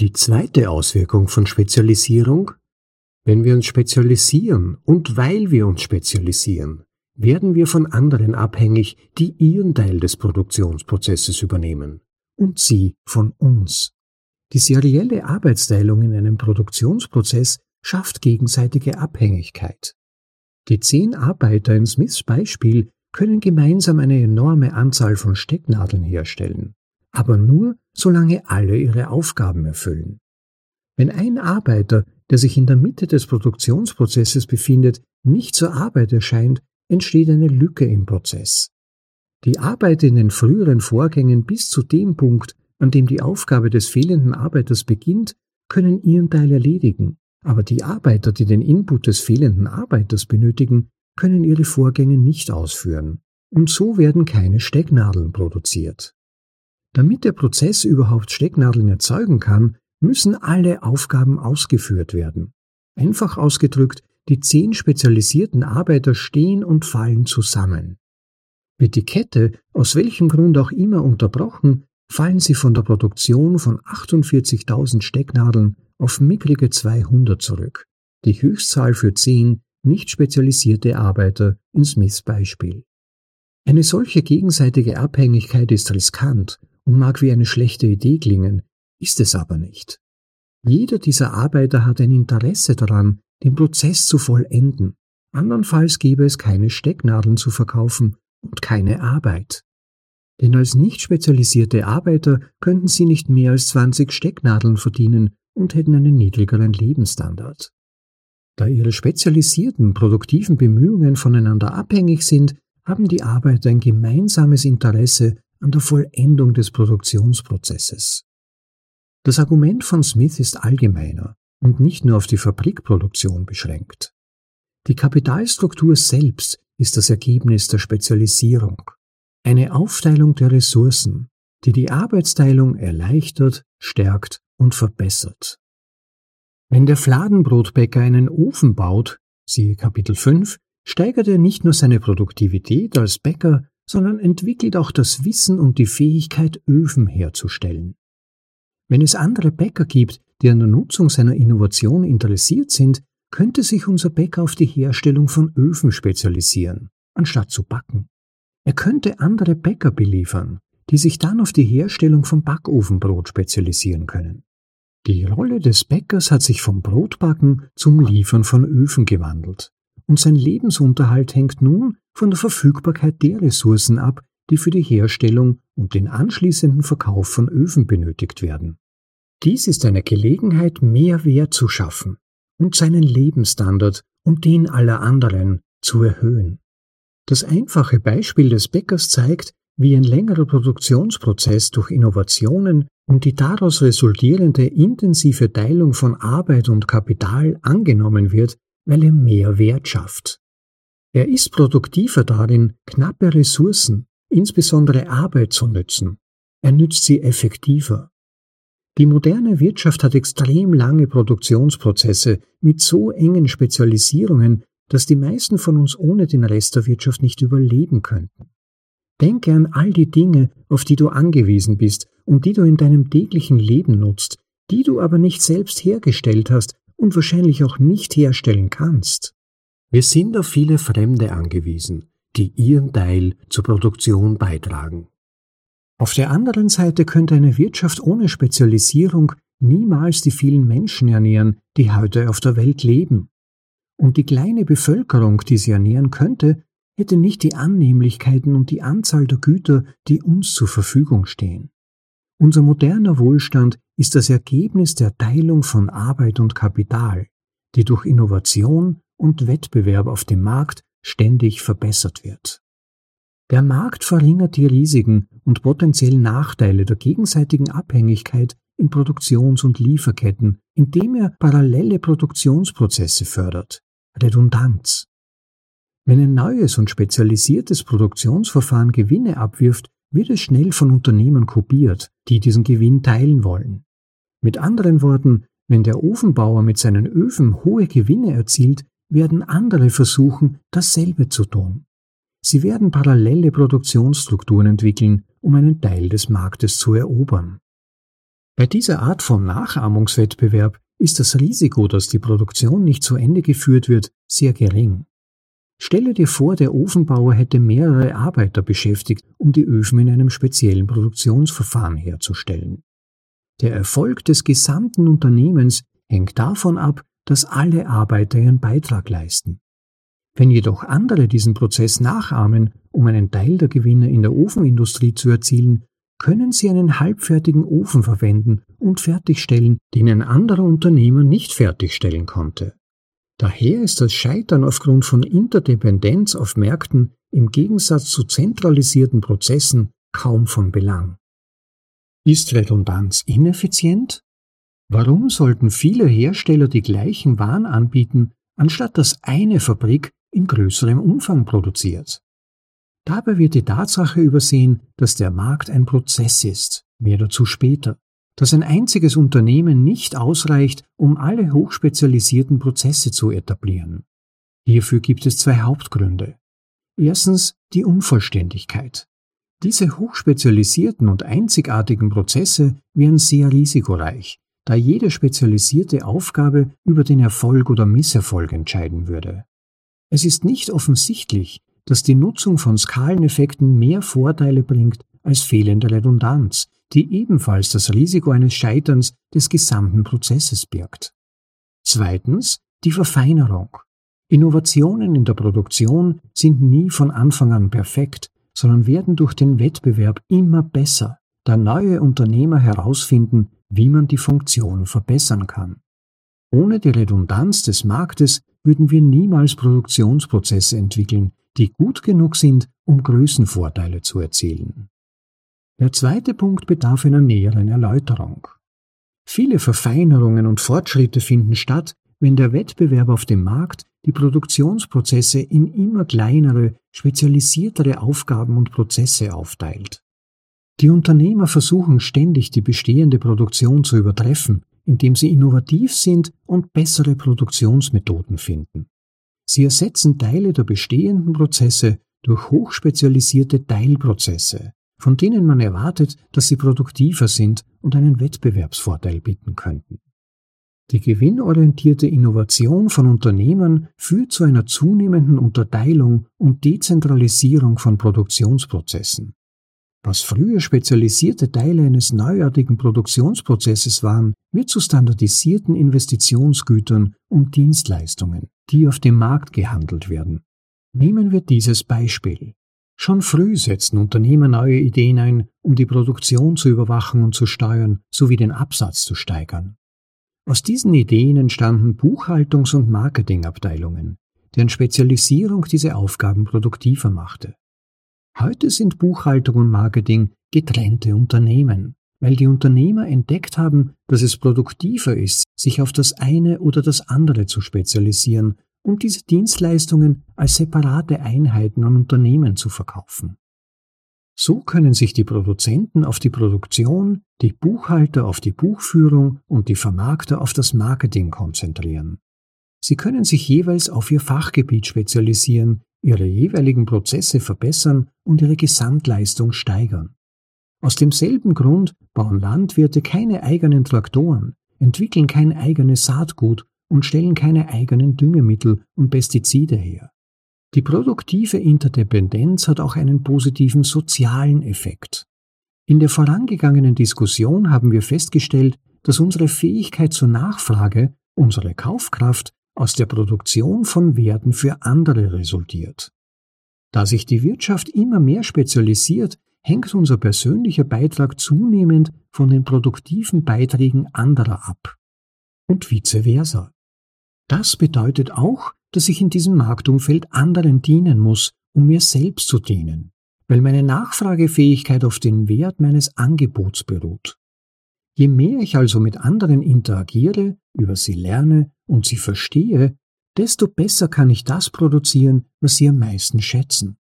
[SPEAKER 2] Die zweite Auswirkung von Spezialisierung Wenn wir uns spezialisieren und weil wir uns spezialisieren, werden wir von anderen abhängig, die ihren Teil des Produktionsprozesses übernehmen und sie von uns. Die serielle Arbeitsteilung in einem Produktionsprozess schafft gegenseitige Abhängigkeit. Die zehn Arbeiter in Smiths Beispiel können gemeinsam eine enorme Anzahl von Stecknadeln herstellen, aber nur solange alle ihre Aufgaben erfüllen. Wenn ein Arbeiter, der sich in der Mitte des Produktionsprozesses befindet, nicht zur Arbeit erscheint, entsteht eine Lücke im Prozess. Die Arbeit in den früheren Vorgängen bis zu dem Punkt, an dem die Aufgabe des fehlenden Arbeiters beginnt, können ihren Teil erledigen, aber die Arbeiter, die den Input des fehlenden Arbeiters benötigen, können ihre Vorgänge nicht ausführen, und so werden keine Stecknadeln produziert. Damit der Prozess überhaupt Stecknadeln erzeugen kann, müssen alle Aufgaben ausgeführt werden. Einfach ausgedrückt, die zehn spezialisierten Arbeiter stehen und fallen zusammen. Wird die Kette aus welchem Grund auch immer unterbrochen, fallen sie von der Produktion von 48.000 Stecknadeln auf mickrige 200 zurück, die Höchstzahl für zehn nicht spezialisierte Arbeiter in Smiths Beispiel. Eine solche gegenseitige Abhängigkeit ist riskant und mag wie eine schlechte Idee klingen, ist es aber nicht. Jeder dieser Arbeiter hat ein Interesse daran, den Prozess zu vollenden,
[SPEAKER 1] Andernfalls gäbe es keine Stecknadeln zu verkaufen und keine Arbeit. Denn als nicht spezialisierte Arbeiter könnten sie nicht mehr als 20 Stecknadeln verdienen und hätten einen niedrigeren Lebensstandard. Da ihre spezialisierten produktiven Bemühungen voneinander abhängig sind, haben die Arbeiter ein gemeinsames Interesse an der Vollendung des Produktionsprozesses. Das Argument von Smith ist allgemeiner und nicht nur auf die Fabrikproduktion beschränkt. Die Kapitalstruktur selbst ist das Ergebnis der Spezialisierung, eine Aufteilung der Ressourcen, die die Arbeitsteilung erleichtert, stärkt und verbessert. Wenn der Fladenbrotbäcker einen Ofen baut, siehe Kapitel 5, steigert er nicht nur seine Produktivität als Bäcker, sondern entwickelt auch das Wissen und die Fähigkeit, Öfen herzustellen. Wenn es andere Bäcker gibt, die an der Nutzung seiner Innovation interessiert sind, könnte sich unser Bäcker auf die Herstellung von Öfen spezialisieren, anstatt zu backen. Er könnte andere Bäcker beliefern, die sich dann auf die Herstellung von Backofenbrot spezialisieren können. Die Rolle des Bäckers hat sich vom Brotbacken zum Liefern von Öfen gewandelt, und sein Lebensunterhalt hängt nun von der Verfügbarkeit der Ressourcen ab, die für die Herstellung und den anschließenden Verkauf von Öfen benötigt werden. Dies ist eine Gelegenheit, mehr Wert zu schaffen und seinen Lebensstandard und den aller anderen zu erhöhen. Das einfache Beispiel des Bäckers zeigt, wie ein längerer Produktionsprozess durch Innovationen und die daraus resultierende intensive Teilung von Arbeit und Kapital angenommen wird, weil er mehr Wert schafft. Er ist produktiver darin, knappe Ressourcen, insbesondere Arbeit zu nützen. Er nützt sie effektiver. Die moderne Wirtschaft hat extrem lange Produktionsprozesse mit so engen Spezialisierungen, dass die meisten von uns ohne den Rest der Wirtschaft nicht überleben könnten. Denke an all die Dinge, auf die du angewiesen bist und die du in deinem täglichen Leben nutzt, die du aber nicht selbst hergestellt hast und wahrscheinlich auch nicht herstellen kannst. Wir sind auf viele Fremde angewiesen, die ihren Teil zur Produktion beitragen. Auf der anderen Seite könnte eine Wirtschaft ohne Spezialisierung niemals die vielen Menschen ernähren, die heute auf der Welt leben. Und die kleine Bevölkerung, die sie ernähren könnte, hätte nicht die Annehmlichkeiten und die Anzahl der Güter, die uns zur Verfügung stehen. Unser moderner Wohlstand ist das Ergebnis der Teilung von Arbeit und Kapital, die durch Innovation und Wettbewerb auf dem Markt ständig verbessert wird. Der Markt verringert die Risiken und potenziellen Nachteile der gegenseitigen Abhängigkeit in Produktions- und Lieferketten, indem er parallele Produktionsprozesse fördert, Redundanz, wenn ein neues und spezialisiertes Produktionsverfahren Gewinne abwirft, wird es schnell von Unternehmen kopiert, die diesen Gewinn teilen wollen. Mit anderen Worten, wenn der Ofenbauer mit seinen Öfen hohe Gewinne erzielt, werden andere versuchen, dasselbe zu tun. Sie werden parallele Produktionsstrukturen entwickeln, um einen Teil des Marktes zu erobern. Bei dieser Art von Nachahmungswettbewerb ist das Risiko, dass die Produktion nicht zu Ende geführt wird, sehr gering. Stelle dir vor, der Ofenbauer hätte mehrere Arbeiter beschäftigt, um die Öfen in einem speziellen Produktionsverfahren herzustellen. Der Erfolg des gesamten Unternehmens hängt davon ab, dass alle Arbeiter ihren Beitrag leisten. Wenn jedoch andere diesen Prozess nachahmen, um einen Teil der Gewinne in der Ofenindustrie zu erzielen, können sie einen halbfertigen Ofen verwenden und fertigstellen, den ein anderer Unternehmer nicht fertigstellen konnte. Daher ist das Scheitern aufgrund von Interdependenz auf Märkten im Gegensatz zu zentralisierten Prozessen kaum von Belang. Ist Redundanz ineffizient? Warum sollten viele Hersteller die gleichen Waren anbieten, anstatt dass eine Fabrik in größerem Umfang produziert? Dabei wird die Tatsache übersehen, dass der Markt ein Prozess ist, mehr dazu später dass ein einziges Unternehmen nicht ausreicht, um alle hochspezialisierten Prozesse zu etablieren. Hierfür gibt es zwei Hauptgründe. Erstens die Unvollständigkeit. Diese hochspezialisierten und einzigartigen Prozesse wären sehr risikoreich, da jede spezialisierte Aufgabe über den Erfolg oder Misserfolg entscheiden würde. Es ist nicht offensichtlich, dass die Nutzung von Skaleneffekten mehr Vorteile bringt als fehlende Redundanz, die ebenfalls das Risiko eines Scheiterns des gesamten Prozesses birgt. Zweitens die Verfeinerung. Innovationen in der Produktion sind nie von Anfang an perfekt, sondern werden durch den Wettbewerb immer besser, da neue Unternehmer herausfinden, wie man die Funktion verbessern kann. Ohne die Redundanz des Marktes würden wir niemals Produktionsprozesse entwickeln, die gut genug sind, um Größenvorteile zu erzielen. Der zweite Punkt bedarf einer näheren Erläuterung. Viele Verfeinerungen und Fortschritte finden statt, wenn der Wettbewerb auf dem Markt die Produktionsprozesse in immer kleinere, spezialisiertere Aufgaben und Prozesse aufteilt. Die Unternehmer versuchen ständig die bestehende Produktion zu übertreffen, indem sie innovativ sind und bessere Produktionsmethoden finden. Sie ersetzen Teile der bestehenden Prozesse durch hochspezialisierte Teilprozesse, von denen man erwartet, dass sie produktiver sind und einen Wettbewerbsvorteil bieten könnten. Die gewinnorientierte Innovation von Unternehmen führt zu einer zunehmenden Unterteilung und Dezentralisierung von Produktionsprozessen. Was früher spezialisierte Teile eines neuartigen Produktionsprozesses waren, wird zu standardisierten Investitionsgütern und Dienstleistungen, die auf dem Markt gehandelt werden. Nehmen wir dieses Beispiel. Schon früh setzen Unternehmer neue Ideen ein, um die Produktion zu überwachen und zu steuern, sowie den Absatz zu steigern. Aus diesen Ideen entstanden Buchhaltungs- und Marketingabteilungen, deren Spezialisierung diese Aufgaben produktiver machte. Heute sind Buchhaltung und Marketing getrennte Unternehmen, weil die Unternehmer entdeckt haben, dass es produktiver ist, sich auf das eine oder das andere zu spezialisieren und diese Dienstleistungen als separate Einheiten an Unternehmen zu verkaufen. So können sich die Produzenten auf die Produktion, die Buchhalter auf die Buchführung und die Vermarkter auf das Marketing konzentrieren. Sie können sich jeweils auf ihr Fachgebiet spezialisieren, ihre jeweiligen Prozesse verbessern und ihre Gesamtleistung steigern. Aus demselben Grund bauen Landwirte keine eigenen Traktoren, entwickeln kein eigenes Saatgut und stellen keine eigenen Düngemittel und Pestizide her. Die produktive Interdependenz hat auch einen positiven sozialen Effekt. In der vorangegangenen Diskussion haben wir festgestellt, dass unsere Fähigkeit zur Nachfrage, unsere Kaufkraft aus der Produktion von Werten für andere resultiert. Da sich die Wirtschaft immer mehr spezialisiert, hängt unser persönlicher Beitrag zunehmend von den produktiven Beiträgen anderer ab. Und vice versa. Das bedeutet auch, dass ich in diesem Marktumfeld anderen dienen muss, um mir selbst zu dienen, weil meine Nachfragefähigkeit auf den Wert meines Angebots beruht. Je mehr ich also mit anderen interagiere, über sie lerne und sie verstehe, desto besser kann ich das produzieren, was sie am meisten schätzen.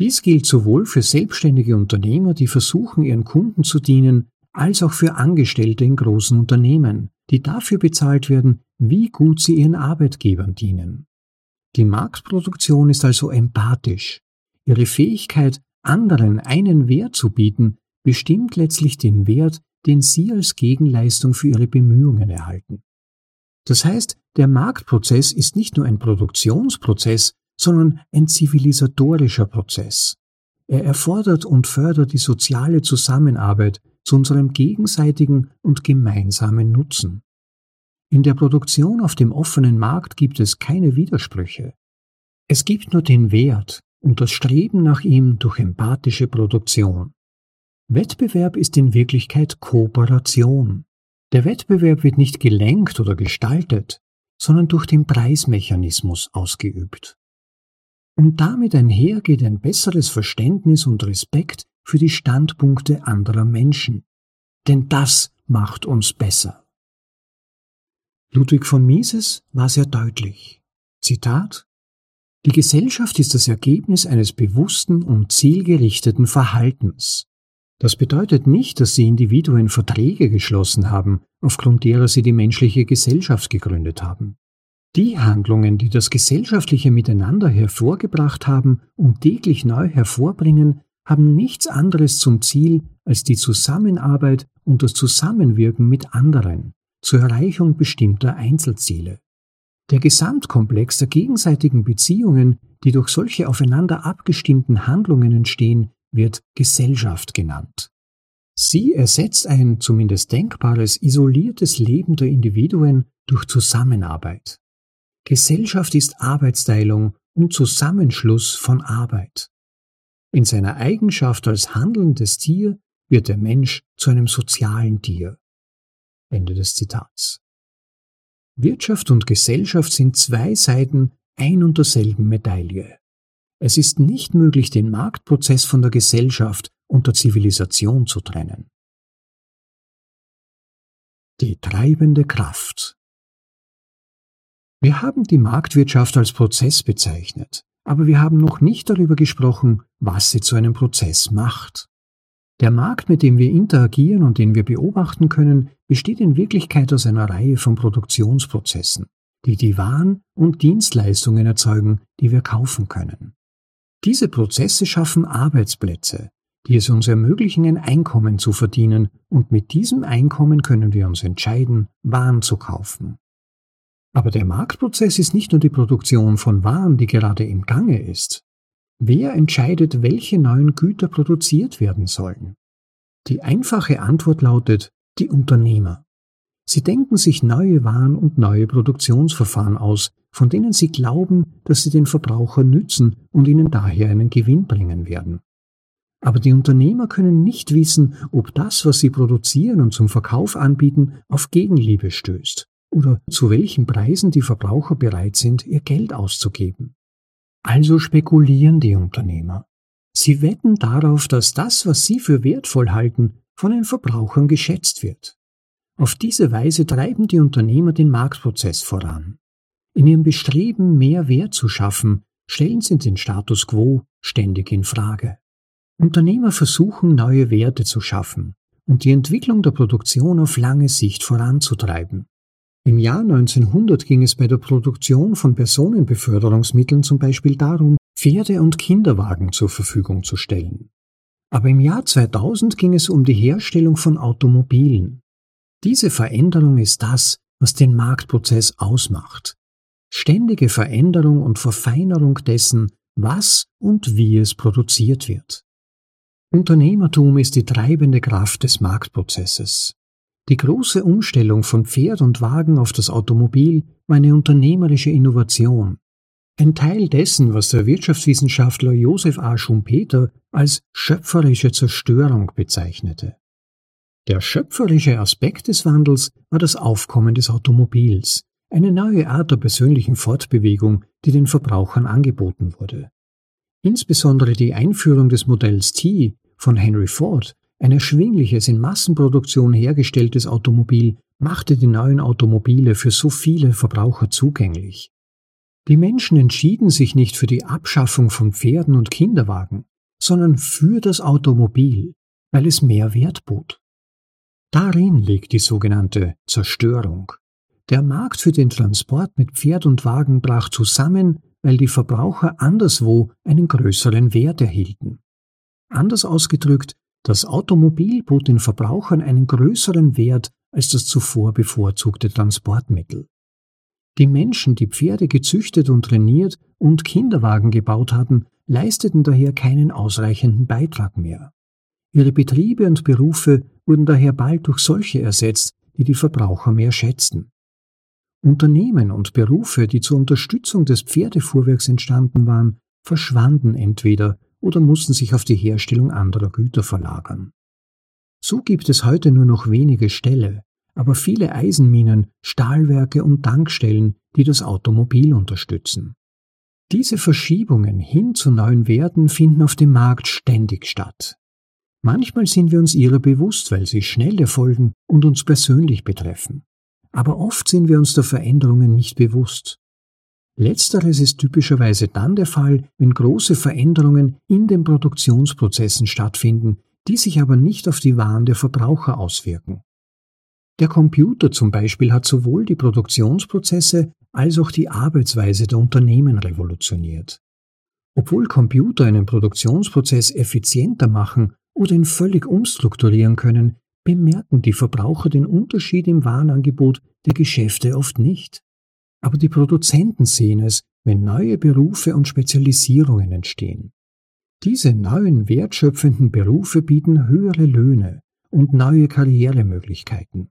[SPEAKER 1] Dies gilt sowohl für selbstständige Unternehmer, die versuchen, ihren Kunden zu dienen, als auch für Angestellte in großen Unternehmen, die dafür bezahlt werden, wie gut sie ihren Arbeitgebern dienen. Die Marktproduktion ist also empathisch. Ihre Fähigkeit, anderen einen Wert zu bieten, bestimmt letztlich den Wert, den Sie als Gegenleistung für Ihre Bemühungen erhalten. Das heißt, der Marktprozess ist nicht nur ein Produktionsprozess, sondern ein zivilisatorischer Prozess. Er erfordert und fördert die soziale Zusammenarbeit zu unserem gegenseitigen und gemeinsamen Nutzen. In der Produktion auf dem offenen Markt gibt es keine Widersprüche. Es gibt nur den Wert und das Streben nach ihm durch empathische Produktion. Wettbewerb ist in Wirklichkeit Kooperation. Der Wettbewerb wird nicht gelenkt oder gestaltet, sondern durch den Preismechanismus ausgeübt. Und damit einher geht ein besseres Verständnis und Respekt für die Standpunkte anderer Menschen. Denn das macht uns besser. Ludwig von Mises war sehr deutlich. Zitat Die Gesellschaft ist das Ergebnis eines bewussten und zielgerichteten Verhaltens. Das bedeutet nicht, dass die Individuen Verträge geschlossen haben, aufgrund derer sie die menschliche Gesellschaft gegründet haben. Die Handlungen, die das gesellschaftliche Miteinander hervorgebracht haben und täglich neu hervorbringen, haben nichts anderes zum Ziel als die Zusammenarbeit und das Zusammenwirken mit anderen zur Erreichung bestimmter Einzelziele. Der Gesamtkomplex der gegenseitigen Beziehungen, die durch solche aufeinander abgestimmten Handlungen entstehen, wird Gesellschaft genannt. Sie ersetzt ein zumindest denkbares isoliertes Leben der Individuen durch Zusammenarbeit. Gesellschaft ist Arbeitsteilung und Zusammenschluss von Arbeit. In seiner Eigenschaft als handelndes Tier wird der Mensch zu einem sozialen Tier. Ende des Zitats. Wirtschaft und Gesellschaft sind zwei Seiten ein und derselben Medaille. Es ist nicht möglich, den Marktprozess von der Gesellschaft und der Zivilisation zu trennen. Die treibende Kraft Wir haben die Marktwirtschaft als Prozess bezeichnet, aber wir haben noch nicht darüber gesprochen, was sie zu einem Prozess macht. Der Markt, mit dem wir interagieren und den wir beobachten können, besteht in Wirklichkeit aus einer Reihe von Produktionsprozessen, die die Waren und Dienstleistungen erzeugen, die wir kaufen können. Diese Prozesse schaffen Arbeitsplätze, die es uns ermöglichen, ein Einkommen zu verdienen, und mit diesem Einkommen können wir uns entscheiden, Waren zu kaufen. Aber der Marktprozess ist nicht nur die Produktion von Waren, die gerade im Gange ist. Wer entscheidet, welche neuen Güter produziert werden sollen? Die einfache Antwort lautet die Unternehmer. Sie denken sich neue Waren und neue Produktionsverfahren aus, von denen sie glauben, dass sie den Verbraucher nützen und ihnen daher einen Gewinn bringen werden. Aber die Unternehmer können nicht wissen, ob das, was sie produzieren und zum Verkauf anbieten, auf Gegenliebe stößt oder zu welchen Preisen die Verbraucher bereit sind, ihr Geld auszugeben. Also spekulieren die Unternehmer. Sie wetten darauf, dass das, was sie für wertvoll halten, von den Verbrauchern geschätzt wird. Auf diese Weise treiben die Unternehmer den Marktprozess voran. In ihrem Bestreben, mehr Wert zu schaffen, stellen sie den Status quo ständig in Frage. Unternehmer versuchen, neue Werte zu schaffen und die Entwicklung der Produktion auf lange Sicht voranzutreiben. Im Jahr 1900 ging es bei der Produktion von Personenbeförderungsmitteln zum Beispiel darum, Pferde und Kinderwagen zur Verfügung zu stellen. Aber im Jahr 2000 ging es um die Herstellung von Automobilen. Diese Veränderung ist das, was den Marktprozess ausmacht. Ständige Veränderung und Verfeinerung dessen, was und wie es produziert wird. Unternehmertum ist die treibende Kraft des Marktprozesses. Die große Umstellung von Pferd und Wagen auf das Automobil war eine unternehmerische Innovation. Ein Teil dessen, was der Wirtschaftswissenschaftler Josef A. Schumpeter als schöpferische Zerstörung bezeichnete. Der schöpferische Aspekt des Wandels war das Aufkommen des Automobils, eine neue Art der persönlichen Fortbewegung, die den Verbrauchern angeboten wurde. Insbesondere die Einführung des Modells T von Henry Ford ein erschwingliches, in Massenproduktion hergestelltes Automobil machte die neuen Automobile für so viele Verbraucher zugänglich. Die Menschen entschieden sich nicht für die Abschaffung von Pferden und Kinderwagen, sondern für das Automobil, weil es mehr Wert bot. Darin liegt die sogenannte Zerstörung. Der Markt für den Transport mit Pferd und Wagen brach zusammen, weil die Verbraucher anderswo einen größeren Wert erhielten. Anders ausgedrückt, das Automobil bot den Verbrauchern einen größeren Wert als das zuvor bevorzugte Transportmittel. Die Menschen, die Pferde gezüchtet und trainiert und Kinderwagen gebaut hatten, leisteten daher keinen ausreichenden Beitrag mehr. Ihre Betriebe und Berufe wurden daher bald durch solche ersetzt, die die Verbraucher mehr schätzten. Unternehmen und Berufe, die zur Unterstützung des Pferdefuhrwerks entstanden waren, verschwanden entweder oder mussten sich auf die Herstellung anderer Güter verlagern. So gibt es heute nur noch wenige Ställe, aber viele Eisenminen, Stahlwerke und Tankstellen, die das Automobil unterstützen. Diese Verschiebungen hin zu neuen Werten finden auf dem Markt ständig statt. Manchmal sind wir uns ihrer bewusst, weil sie schnell erfolgen und uns persönlich betreffen. Aber oft sind wir uns der Veränderungen nicht bewusst. Letzteres ist typischerweise dann der Fall, wenn große Veränderungen in den Produktionsprozessen stattfinden, die sich aber nicht auf die Waren der Verbraucher auswirken. Der Computer zum Beispiel hat sowohl die Produktionsprozesse als auch die Arbeitsweise der Unternehmen revolutioniert. Obwohl Computer einen Produktionsprozess effizienter machen oder ihn völlig umstrukturieren können, bemerken die Verbraucher den Unterschied im Warenangebot der Geschäfte oft nicht. Aber die Produzenten sehen es, wenn neue Berufe und Spezialisierungen entstehen. Diese neuen wertschöpfenden Berufe bieten höhere Löhne und neue Karrieremöglichkeiten.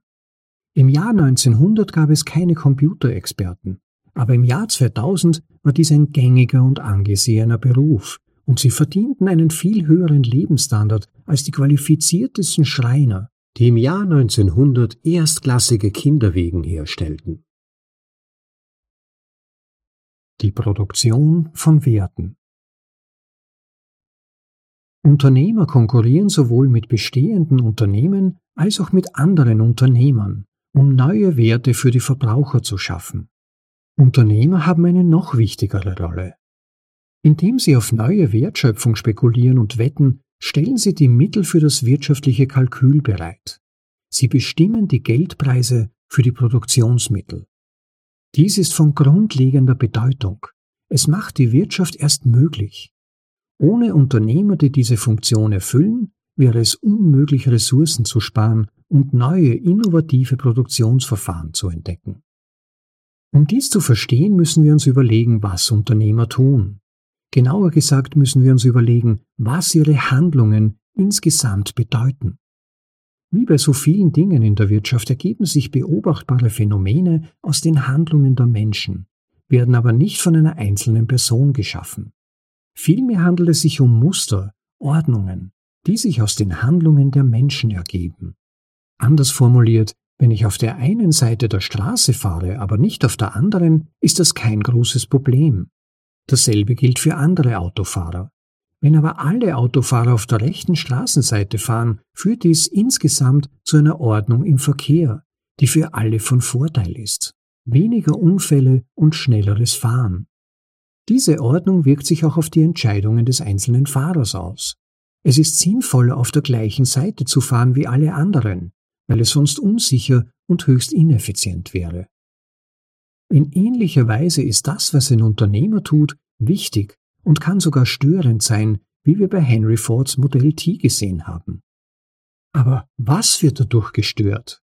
[SPEAKER 1] Im Jahr 1900 gab es keine Computerexperten, aber im Jahr 2000 war dies ein gängiger und angesehener Beruf, und sie verdienten einen viel höheren Lebensstandard als die qualifiziertesten Schreiner, die im Jahr 1900 erstklassige Kinderwegen herstellten. Die Produktion von Werten Unternehmer konkurrieren sowohl mit bestehenden Unternehmen als auch mit anderen Unternehmern, um neue Werte für die Verbraucher zu schaffen. Unternehmer haben eine noch wichtigere Rolle. Indem sie auf neue Wertschöpfung spekulieren und wetten, stellen sie die Mittel für das wirtschaftliche Kalkül bereit. Sie bestimmen die Geldpreise für die Produktionsmittel. Dies ist von grundlegender Bedeutung. Es macht die Wirtschaft erst möglich. Ohne Unternehmer, die diese Funktion erfüllen, wäre es unmöglich, Ressourcen zu sparen und neue, innovative Produktionsverfahren zu entdecken. Um dies zu verstehen, müssen wir uns überlegen, was Unternehmer tun. Genauer gesagt müssen wir uns überlegen, was ihre Handlungen insgesamt bedeuten. Wie bei so vielen Dingen in der Wirtschaft ergeben sich beobachtbare Phänomene aus den Handlungen der Menschen, werden aber nicht von einer einzelnen Person geschaffen. Vielmehr handelt es sich um Muster, Ordnungen, die sich aus den Handlungen der Menschen ergeben. Anders formuliert, wenn ich auf der einen Seite der Straße fahre, aber nicht auf der anderen, ist das kein großes Problem. Dasselbe gilt für andere Autofahrer. Wenn aber alle Autofahrer auf der rechten Straßenseite fahren, führt dies insgesamt zu einer Ordnung im Verkehr, die für alle von Vorteil ist. Weniger Unfälle und schnelleres Fahren. Diese Ordnung wirkt sich auch auf die Entscheidungen des einzelnen Fahrers aus. Es ist sinnvoller, auf der gleichen Seite zu fahren wie alle anderen, weil es sonst unsicher und höchst ineffizient wäre. In ähnlicher Weise ist das, was ein Unternehmer tut, wichtig und kann sogar störend sein, wie wir bei Henry Fords Modell T gesehen haben. Aber was wird dadurch gestört?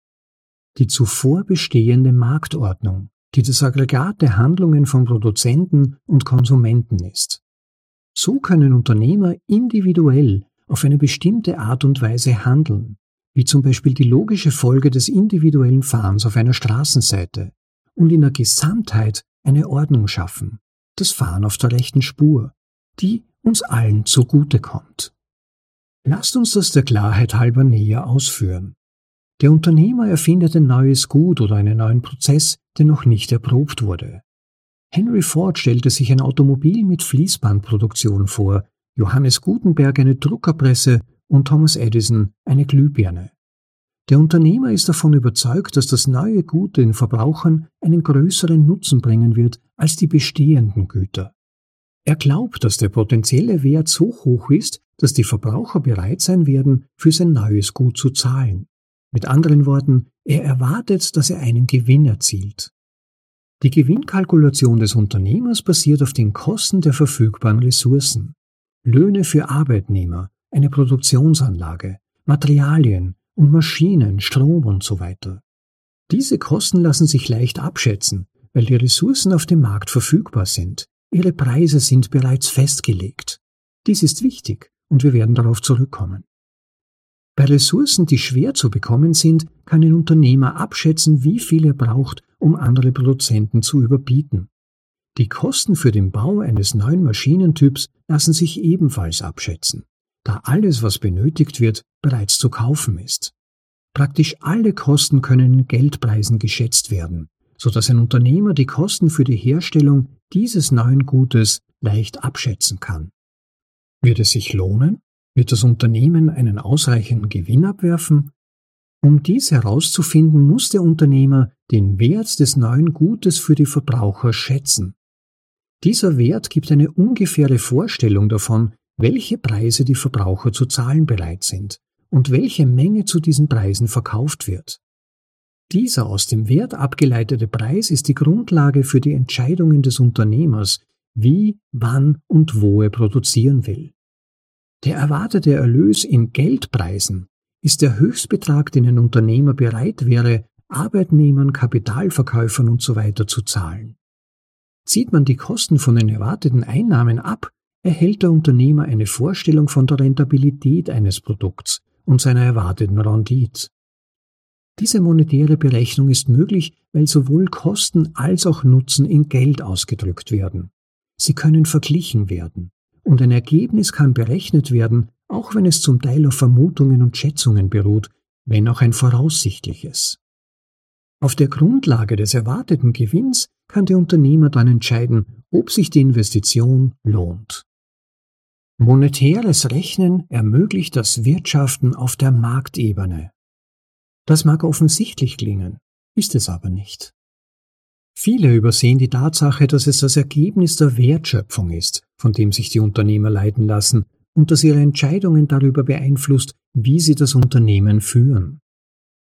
[SPEAKER 1] Die zuvor bestehende Marktordnung, die das Aggregat der Handlungen von Produzenten und Konsumenten ist. So können Unternehmer individuell auf eine bestimmte Art und Weise handeln, wie zum Beispiel die logische Folge des individuellen Fahrens auf einer Straßenseite, und in der Gesamtheit eine Ordnung schaffen, das Fahren auf der rechten Spur, die uns allen zugute kommt. Lasst uns das der Klarheit halber näher ausführen. Der Unternehmer erfindet ein neues Gut oder einen neuen Prozess, der noch nicht erprobt wurde. Henry Ford stellte sich ein Automobil mit Fließbandproduktion vor, Johannes Gutenberg eine Druckerpresse und Thomas Edison eine Glühbirne. Der Unternehmer ist davon überzeugt, dass das neue Gut den Verbrauchern einen größeren Nutzen bringen wird als die bestehenden Güter. Er glaubt, dass der potenzielle Wert so hoch ist, dass die Verbraucher bereit sein werden, für sein neues Gut zu zahlen. Mit anderen Worten, er erwartet, dass er einen Gewinn erzielt. Die Gewinnkalkulation des Unternehmers basiert auf den Kosten der verfügbaren Ressourcen. Löhne für Arbeitnehmer, eine Produktionsanlage, Materialien und Maschinen, Strom und so weiter. Diese Kosten lassen sich leicht abschätzen, weil die Ressourcen auf dem Markt verfügbar sind. Ihre Preise sind bereits festgelegt. Dies ist wichtig und wir werden darauf zurückkommen. Bei Ressourcen, die schwer zu bekommen sind, kann ein Unternehmer abschätzen, wie viel er braucht, um andere Produzenten zu überbieten. Die Kosten für den Bau eines neuen Maschinentyps lassen sich ebenfalls abschätzen, da alles, was benötigt wird, bereits zu kaufen ist. Praktisch alle Kosten können in Geldpreisen geschätzt werden, so dass ein Unternehmer die Kosten für die Herstellung dieses neuen Gutes leicht abschätzen kann. Wird es sich lohnen? Wird das Unternehmen einen ausreichenden Gewinn abwerfen? Um dies herauszufinden, muss der Unternehmer den Wert des neuen Gutes für die Verbraucher schätzen. Dieser Wert gibt eine ungefähre Vorstellung davon, welche Preise die Verbraucher zu zahlen bereit sind und welche Menge zu diesen Preisen verkauft wird. Dieser aus dem Wert abgeleitete Preis ist die Grundlage für die Entscheidungen des Unternehmers, wie, wann und wo er produzieren will. Der erwartete Erlös in Geldpreisen ist der Höchstbetrag, den ein Unternehmer bereit wäre, Arbeitnehmern, Kapitalverkäufern usw. So zu zahlen. Zieht man die Kosten von den erwarteten Einnahmen ab, erhält der Unternehmer eine Vorstellung von der Rentabilität eines Produkts und seiner erwarteten Rendite. Diese monetäre Berechnung ist möglich, weil sowohl Kosten als auch Nutzen in Geld ausgedrückt werden. Sie können verglichen werden, und ein Ergebnis kann berechnet werden, auch wenn es zum Teil auf Vermutungen und Schätzungen beruht, wenn auch ein voraussichtliches. Auf der Grundlage des erwarteten Gewinns kann der Unternehmer dann entscheiden, ob sich die Investition lohnt. Monetäres Rechnen ermöglicht das Wirtschaften auf der Marktebene. Das mag offensichtlich klingen, ist es aber nicht. Viele übersehen die Tatsache, dass es das Ergebnis der Wertschöpfung ist, von dem sich die Unternehmer leiten lassen und dass ihre Entscheidungen darüber beeinflusst, wie sie das Unternehmen führen.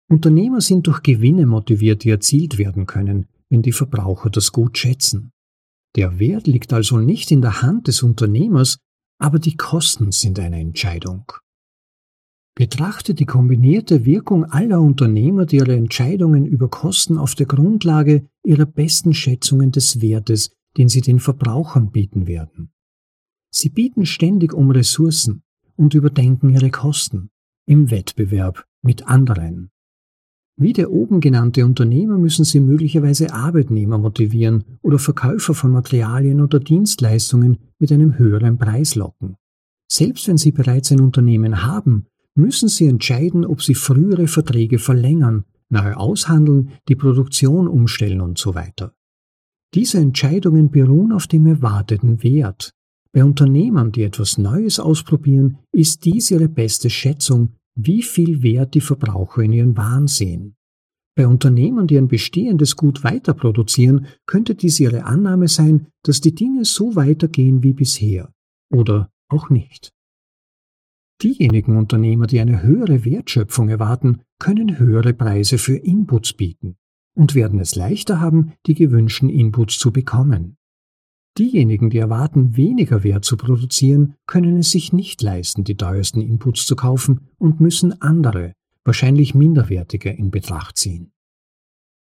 [SPEAKER 1] Unternehmer sind durch Gewinne motiviert, die erzielt werden können, wenn die Verbraucher das gut schätzen. Der Wert liegt also nicht in der Hand des Unternehmers, aber die Kosten sind eine Entscheidung. Betrachte die kombinierte Wirkung aller Unternehmer, die ihre Entscheidungen über Kosten auf der Grundlage ihrer besten Schätzungen des Wertes, den sie den Verbrauchern bieten werden. Sie bieten ständig um Ressourcen und überdenken ihre Kosten im Wettbewerb mit anderen. Wie der oben genannte Unternehmer müssen Sie möglicherweise Arbeitnehmer motivieren oder Verkäufer von Materialien oder Dienstleistungen mit einem höheren Preis locken. Selbst wenn Sie bereits ein Unternehmen haben, müssen Sie entscheiden, ob Sie frühere Verträge verlängern, neu aushandeln, die Produktion umstellen und so weiter. Diese Entscheidungen beruhen auf dem erwarteten Wert. Bei Unternehmern, die etwas Neues ausprobieren, ist dies ihre beste Schätzung, wie viel Wert die Verbraucher in ihren Waren sehen. Bei Unternehmen, die ein bestehendes Gut weiter produzieren, könnte dies ihre Annahme sein, dass die Dinge so weitergehen wie bisher oder auch nicht. Diejenigen Unternehmer, die eine höhere Wertschöpfung erwarten, können höhere Preise für Inputs bieten und werden es leichter haben, die gewünschten Inputs zu bekommen. Diejenigen, die erwarten, weniger Wert zu produzieren, können es sich nicht leisten, die teuersten Inputs zu kaufen und müssen andere, wahrscheinlich minderwertige, in Betracht ziehen.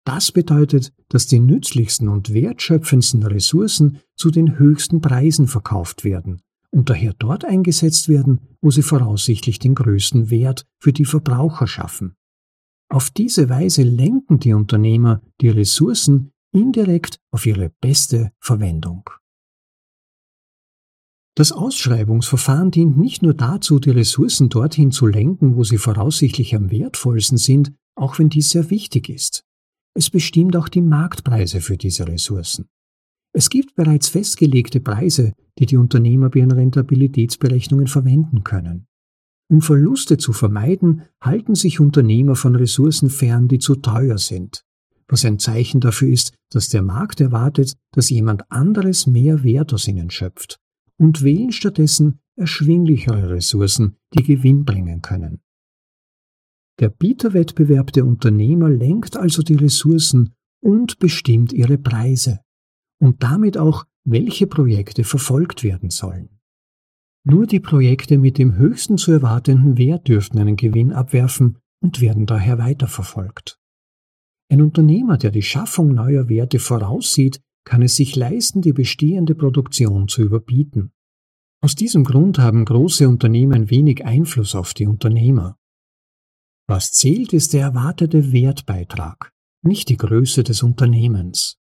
[SPEAKER 1] Das bedeutet, dass die nützlichsten und wertschöpfendsten Ressourcen zu den höchsten Preisen verkauft werden und daher dort eingesetzt werden, wo sie voraussichtlich den größten Wert für die Verbraucher schaffen. Auf diese Weise lenken die Unternehmer die Ressourcen indirekt auf ihre beste Verwendung. Das Ausschreibungsverfahren dient nicht nur dazu, die Ressourcen dorthin zu lenken, wo sie voraussichtlich am wertvollsten sind, auch wenn dies sehr wichtig ist. Es bestimmt auch die Marktpreise für diese Ressourcen. Es gibt bereits festgelegte Preise, die die Unternehmer bei ihren Rentabilitätsberechnungen verwenden können. Um Verluste zu vermeiden, halten sich Unternehmer von Ressourcen fern, die zu teuer sind, was ein Zeichen dafür ist, dass der Markt erwartet, dass jemand anderes mehr Wert aus ihnen schöpft und wählen stattdessen erschwinglichere Ressourcen, die Gewinn bringen können. Der Bieterwettbewerb der Unternehmer lenkt also die Ressourcen und bestimmt ihre Preise und damit auch, welche Projekte verfolgt werden sollen. Nur die Projekte mit dem höchsten zu erwartenden Wert dürften einen Gewinn abwerfen und werden daher weiterverfolgt. Ein Unternehmer, der die Schaffung neuer Werte voraussieht, kann es sich leisten, die bestehende Produktion zu überbieten. Aus diesem Grund haben große Unternehmen wenig Einfluss auf die Unternehmer. Was zählt, ist der erwartete Wertbeitrag, nicht die Größe des Unternehmens.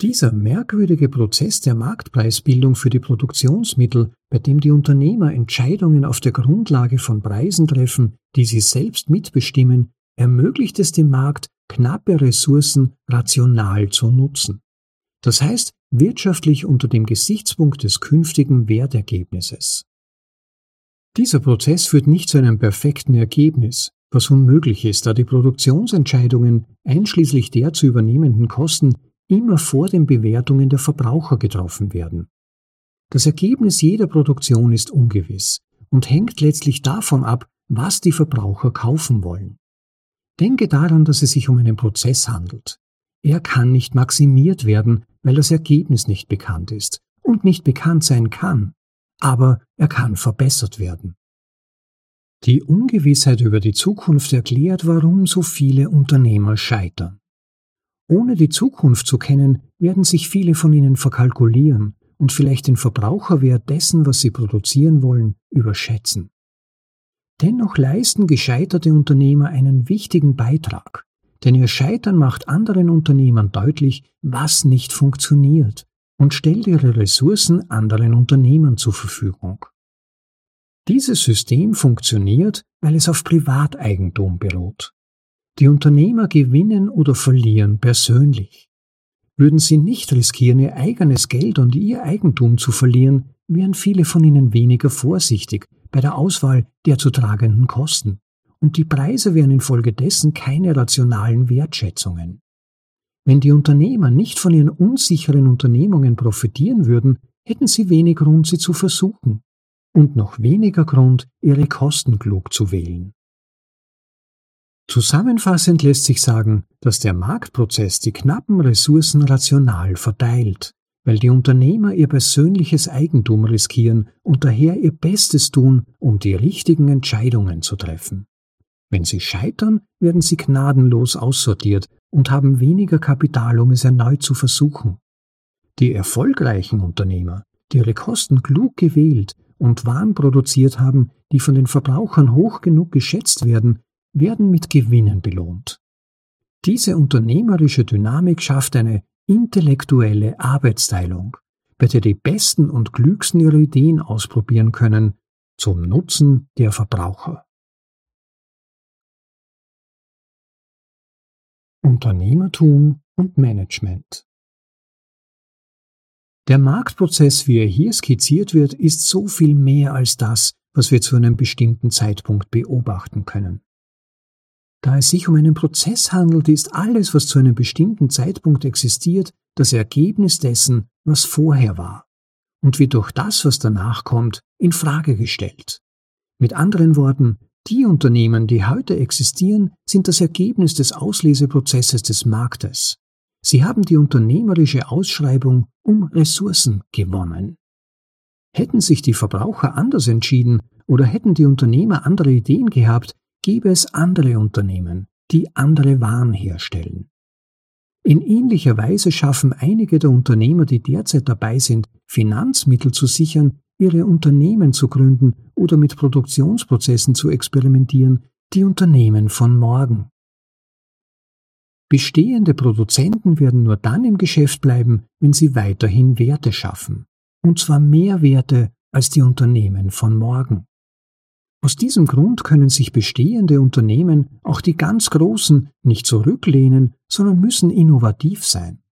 [SPEAKER 1] Dieser merkwürdige Prozess der Marktpreisbildung für die Produktionsmittel, bei dem die Unternehmer Entscheidungen auf der Grundlage von Preisen treffen, die sie selbst mitbestimmen, ermöglicht es dem Markt, knappe Ressourcen rational zu nutzen. Das heißt, wirtschaftlich unter dem Gesichtspunkt des künftigen Wertergebnisses. Dieser Prozess führt nicht zu einem perfekten Ergebnis, was unmöglich ist, da die Produktionsentscheidungen einschließlich der zu übernehmenden Kosten immer vor den Bewertungen der Verbraucher getroffen werden. Das Ergebnis jeder Produktion ist ungewiss und hängt letztlich davon ab, was die Verbraucher kaufen wollen. Denke daran, dass es sich um einen Prozess handelt. Er kann nicht maximiert werden, weil das Ergebnis nicht bekannt ist und nicht bekannt sein kann, aber er kann verbessert werden. Die Ungewissheit über die Zukunft erklärt, warum so viele Unternehmer scheitern. Ohne die Zukunft zu kennen, werden sich viele von ihnen verkalkulieren und vielleicht den Verbraucherwert dessen, was sie produzieren wollen, überschätzen. Dennoch leisten gescheiterte Unternehmer einen wichtigen Beitrag, denn ihr Scheitern macht anderen Unternehmern deutlich, was nicht funktioniert und stellt ihre Ressourcen anderen Unternehmern zur Verfügung. Dieses System funktioniert, weil es auf Privateigentum beruht. Die Unternehmer gewinnen oder verlieren persönlich. Würden sie nicht riskieren, ihr eigenes Geld und ihr Eigentum zu verlieren, wären viele von ihnen weniger vorsichtig bei der Auswahl der zu tragenden Kosten, und die Preise wären infolgedessen keine rationalen Wertschätzungen. Wenn die Unternehmer nicht von ihren unsicheren Unternehmungen profitieren würden, hätten sie wenig Grund, sie zu versuchen, und noch weniger Grund, ihre Kosten klug zu wählen. Zusammenfassend lässt sich sagen, dass der Marktprozess die knappen Ressourcen rational verteilt, weil die Unternehmer ihr persönliches Eigentum riskieren und daher ihr Bestes tun, um die richtigen Entscheidungen zu treffen. Wenn sie scheitern, werden sie gnadenlos aussortiert und haben weniger Kapital, um es erneut zu versuchen. Die erfolgreichen Unternehmer, die ihre Kosten klug gewählt und Waren produziert haben, die von den Verbrauchern hoch genug geschätzt werden, werden mit Gewinnen belohnt. Diese unternehmerische Dynamik schafft eine intellektuelle Arbeitsteilung, bei der die Besten und Klügsten ihre Ideen ausprobieren können, zum Nutzen der Verbraucher. Unternehmertum und Management Der Marktprozess, wie er hier skizziert wird, ist so viel mehr als das, was wir zu einem bestimmten Zeitpunkt beobachten können. Da es sich um einen Prozess handelt, ist alles, was zu einem bestimmten Zeitpunkt existiert, das Ergebnis dessen, was vorher war und wird durch das, was danach kommt, in Frage gestellt. Mit anderen Worten, die Unternehmen, die heute existieren, sind das Ergebnis des Ausleseprozesses des Marktes. Sie haben die unternehmerische Ausschreibung um Ressourcen gewonnen. Hätten sich die Verbraucher anders entschieden oder hätten die Unternehmer andere Ideen gehabt, gäbe es andere Unternehmen, die andere Waren herstellen. In ähnlicher Weise schaffen einige der Unternehmer, die derzeit dabei sind, Finanzmittel zu sichern, ihre Unternehmen zu gründen oder mit Produktionsprozessen zu experimentieren, die Unternehmen von morgen. Bestehende Produzenten werden nur dann im Geschäft bleiben, wenn sie weiterhin Werte schaffen, und zwar mehr Werte als die Unternehmen von morgen. Aus diesem Grund können sich bestehende Unternehmen, auch die ganz großen, nicht zurücklehnen, sondern müssen innovativ sein.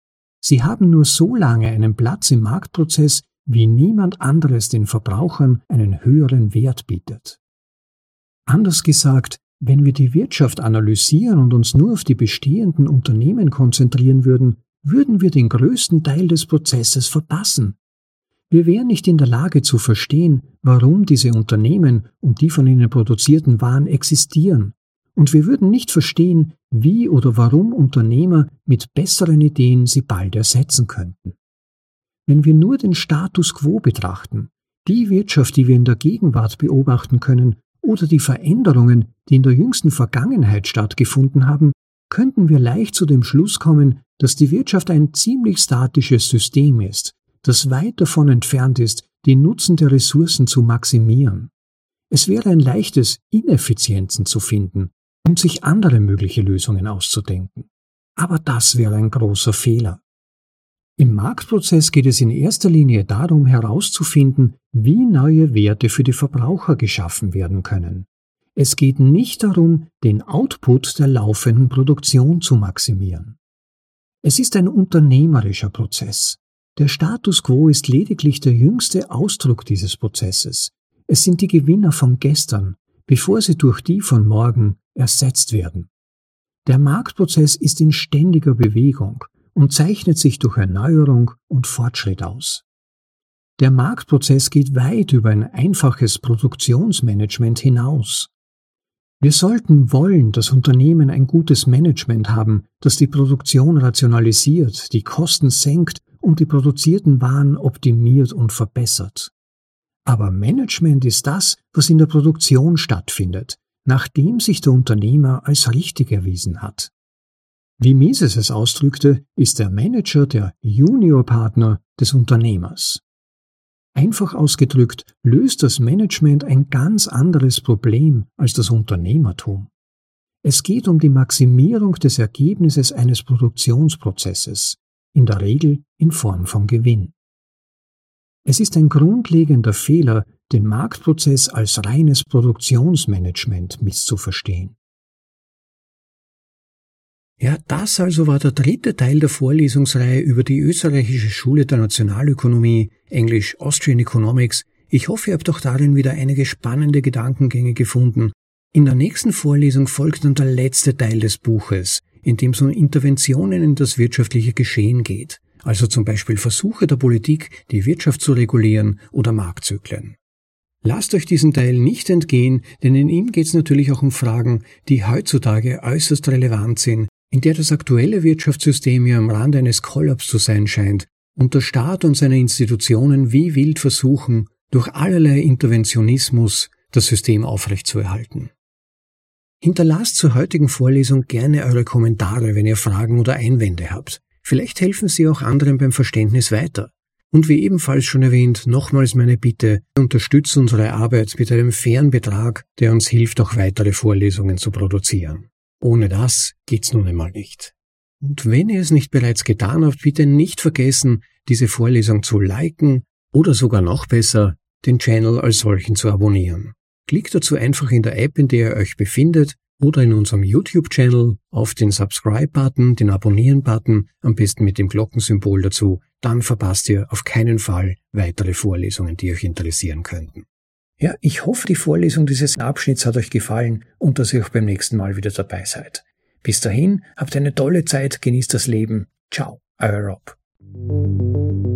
[SPEAKER 1] Sie haben nur so lange einen Platz im Marktprozess, wie niemand anderes den Verbrauchern einen höheren Wert bietet. Anders gesagt, wenn wir die Wirtschaft analysieren und uns nur auf die bestehenden Unternehmen konzentrieren würden, würden wir den größten Teil des Prozesses verpassen. Wir wären nicht in der Lage zu verstehen, warum diese Unternehmen und die von ihnen produzierten Waren existieren. Und wir würden nicht verstehen, wie oder warum Unternehmer mit besseren Ideen sie bald ersetzen könnten. Wenn wir nur den Status quo betrachten, die Wirtschaft, die wir in der Gegenwart beobachten können, oder die Veränderungen, die in der jüngsten Vergangenheit stattgefunden haben, könnten wir leicht zu dem Schluss kommen, dass die Wirtschaft ein ziemlich statisches System ist, das weit davon entfernt ist, die Nutzen der Ressourcen zu maximieren. Es wäre ein leichtes, Ineffizienzen zu finden und sich andere mögliche Lösungen auszudenken. Aber das wäre ein großer Fehler. Im Marktprozess geht es in erster Linie darum herauszufinden, wie neue Werte für die Verbraucher geschaffen werden können. Es geht nicht darum, den Output der laufenden Produktion zu maximieren. Es ist ein unternehmerischer Prozess. Der Status quo ist lediglich der jüngste Ausdruck dieses Prozesses. Es sind die Gewinner von gestern, bevor sie durch die von morgen ersetzt werden. Der Marktprozess ist in ständiger Bewegung und zeichnet sich durch Erneuerung und Fortschritt aus. Der Marktprozess geht weit über ein einfaches Produktionsmanagement hinaus. Wir sollten wollen, dass Unternehmen ein gutes Management haben, das die Produktion rationalisiert, die Kosten senkt und die produzierten Waren optimiert und verbessert. Aber Management ist das, was in der Produktion stattfindet, nachdem sich der Unternehmer als richtig erwiesen hat. Wie Mises es ausdrückte, ist der Manager der Juniorpartner des Unternehmers. Einfach ausgedrückt löst das Management ein ganz anderes Problem als das Unternehmertum. Es geht um die Maximierung des Ergebnisses eines Produktionsprozesses, in der Regel in Form von Gewinn. Es ist ein grundlegender Fehler, den Marktprozess als reines Produktionsmanagement misszuverstehen.
[SPEAKER 2] Ja, das also war der dritte Teil der Vorlesungsreihe über die österreichische Schule der Nationalökonomie, Englisch Austrian Economics. Ich hoffe, ihr habt auch darin wieder einige spannende Gedankengänge gefunden. In der nächsten Vorlesung folgt dann der letzte Teil des Buches, in dem es um Interventionen in das wirtschaftliche Geschehen geht, also zum Beispiel Versuche der Politik, die Wirtschaft zu regulieren oder Marktzyklen. Lasst euch diesen Teil nicht entgehen, denn in ihm geht es natürlich auch um Fragen, die heutzutage äußerst relevant sind, in der das aktuelle Wirtschaftssystem ja am Rande eines Kollaps zu sein scheint und der Staat und seine Institutionen wie wild versuchen, durch allerlei Interventionismus das System aufrechtzuerhalten. Hinterlasst zur heutigen Vorlesung gerne eure Kommentare, wenn ihr Fragen oder Einwände habt. Vielleicht helfen sie auch anderen beim Verständnis weiter. Und wie ebenfalls schon erwähnt, nochmals meine Bitte, unterstützt unsere Arbeit mit einem fairen Betrag, der uns hilft, auch weitere Vorlesungen zu produzieren. Ohne das geht's nun einmal nicht. Und wenn ihr es nicht bereits getan habt, bitte nicht vergessen, diese Vorlesung zu liken oder sogar noch besser, den Channel als solchen zu abonnieren. Klickt dazu einfach in der App, in der ihr euch befindet, oder in unserem YouTube-Channel auf den Subscribe-Button, den Abonnieren-Button, am besten mit dem Glockensymbol dazu, dann verpasst ihr auf keinen Fall weitere Vorlesungen, die euch interessieren könnten. Ja, ich hoffe, die Vorlesung dieses Abschnitts hat euch gefallen und dass ihr auch beim nächsten Mal wieder dabei seid. Bis dahin, habt eine tolle Zeit, genießt das Leben. Ciao, euer Rob.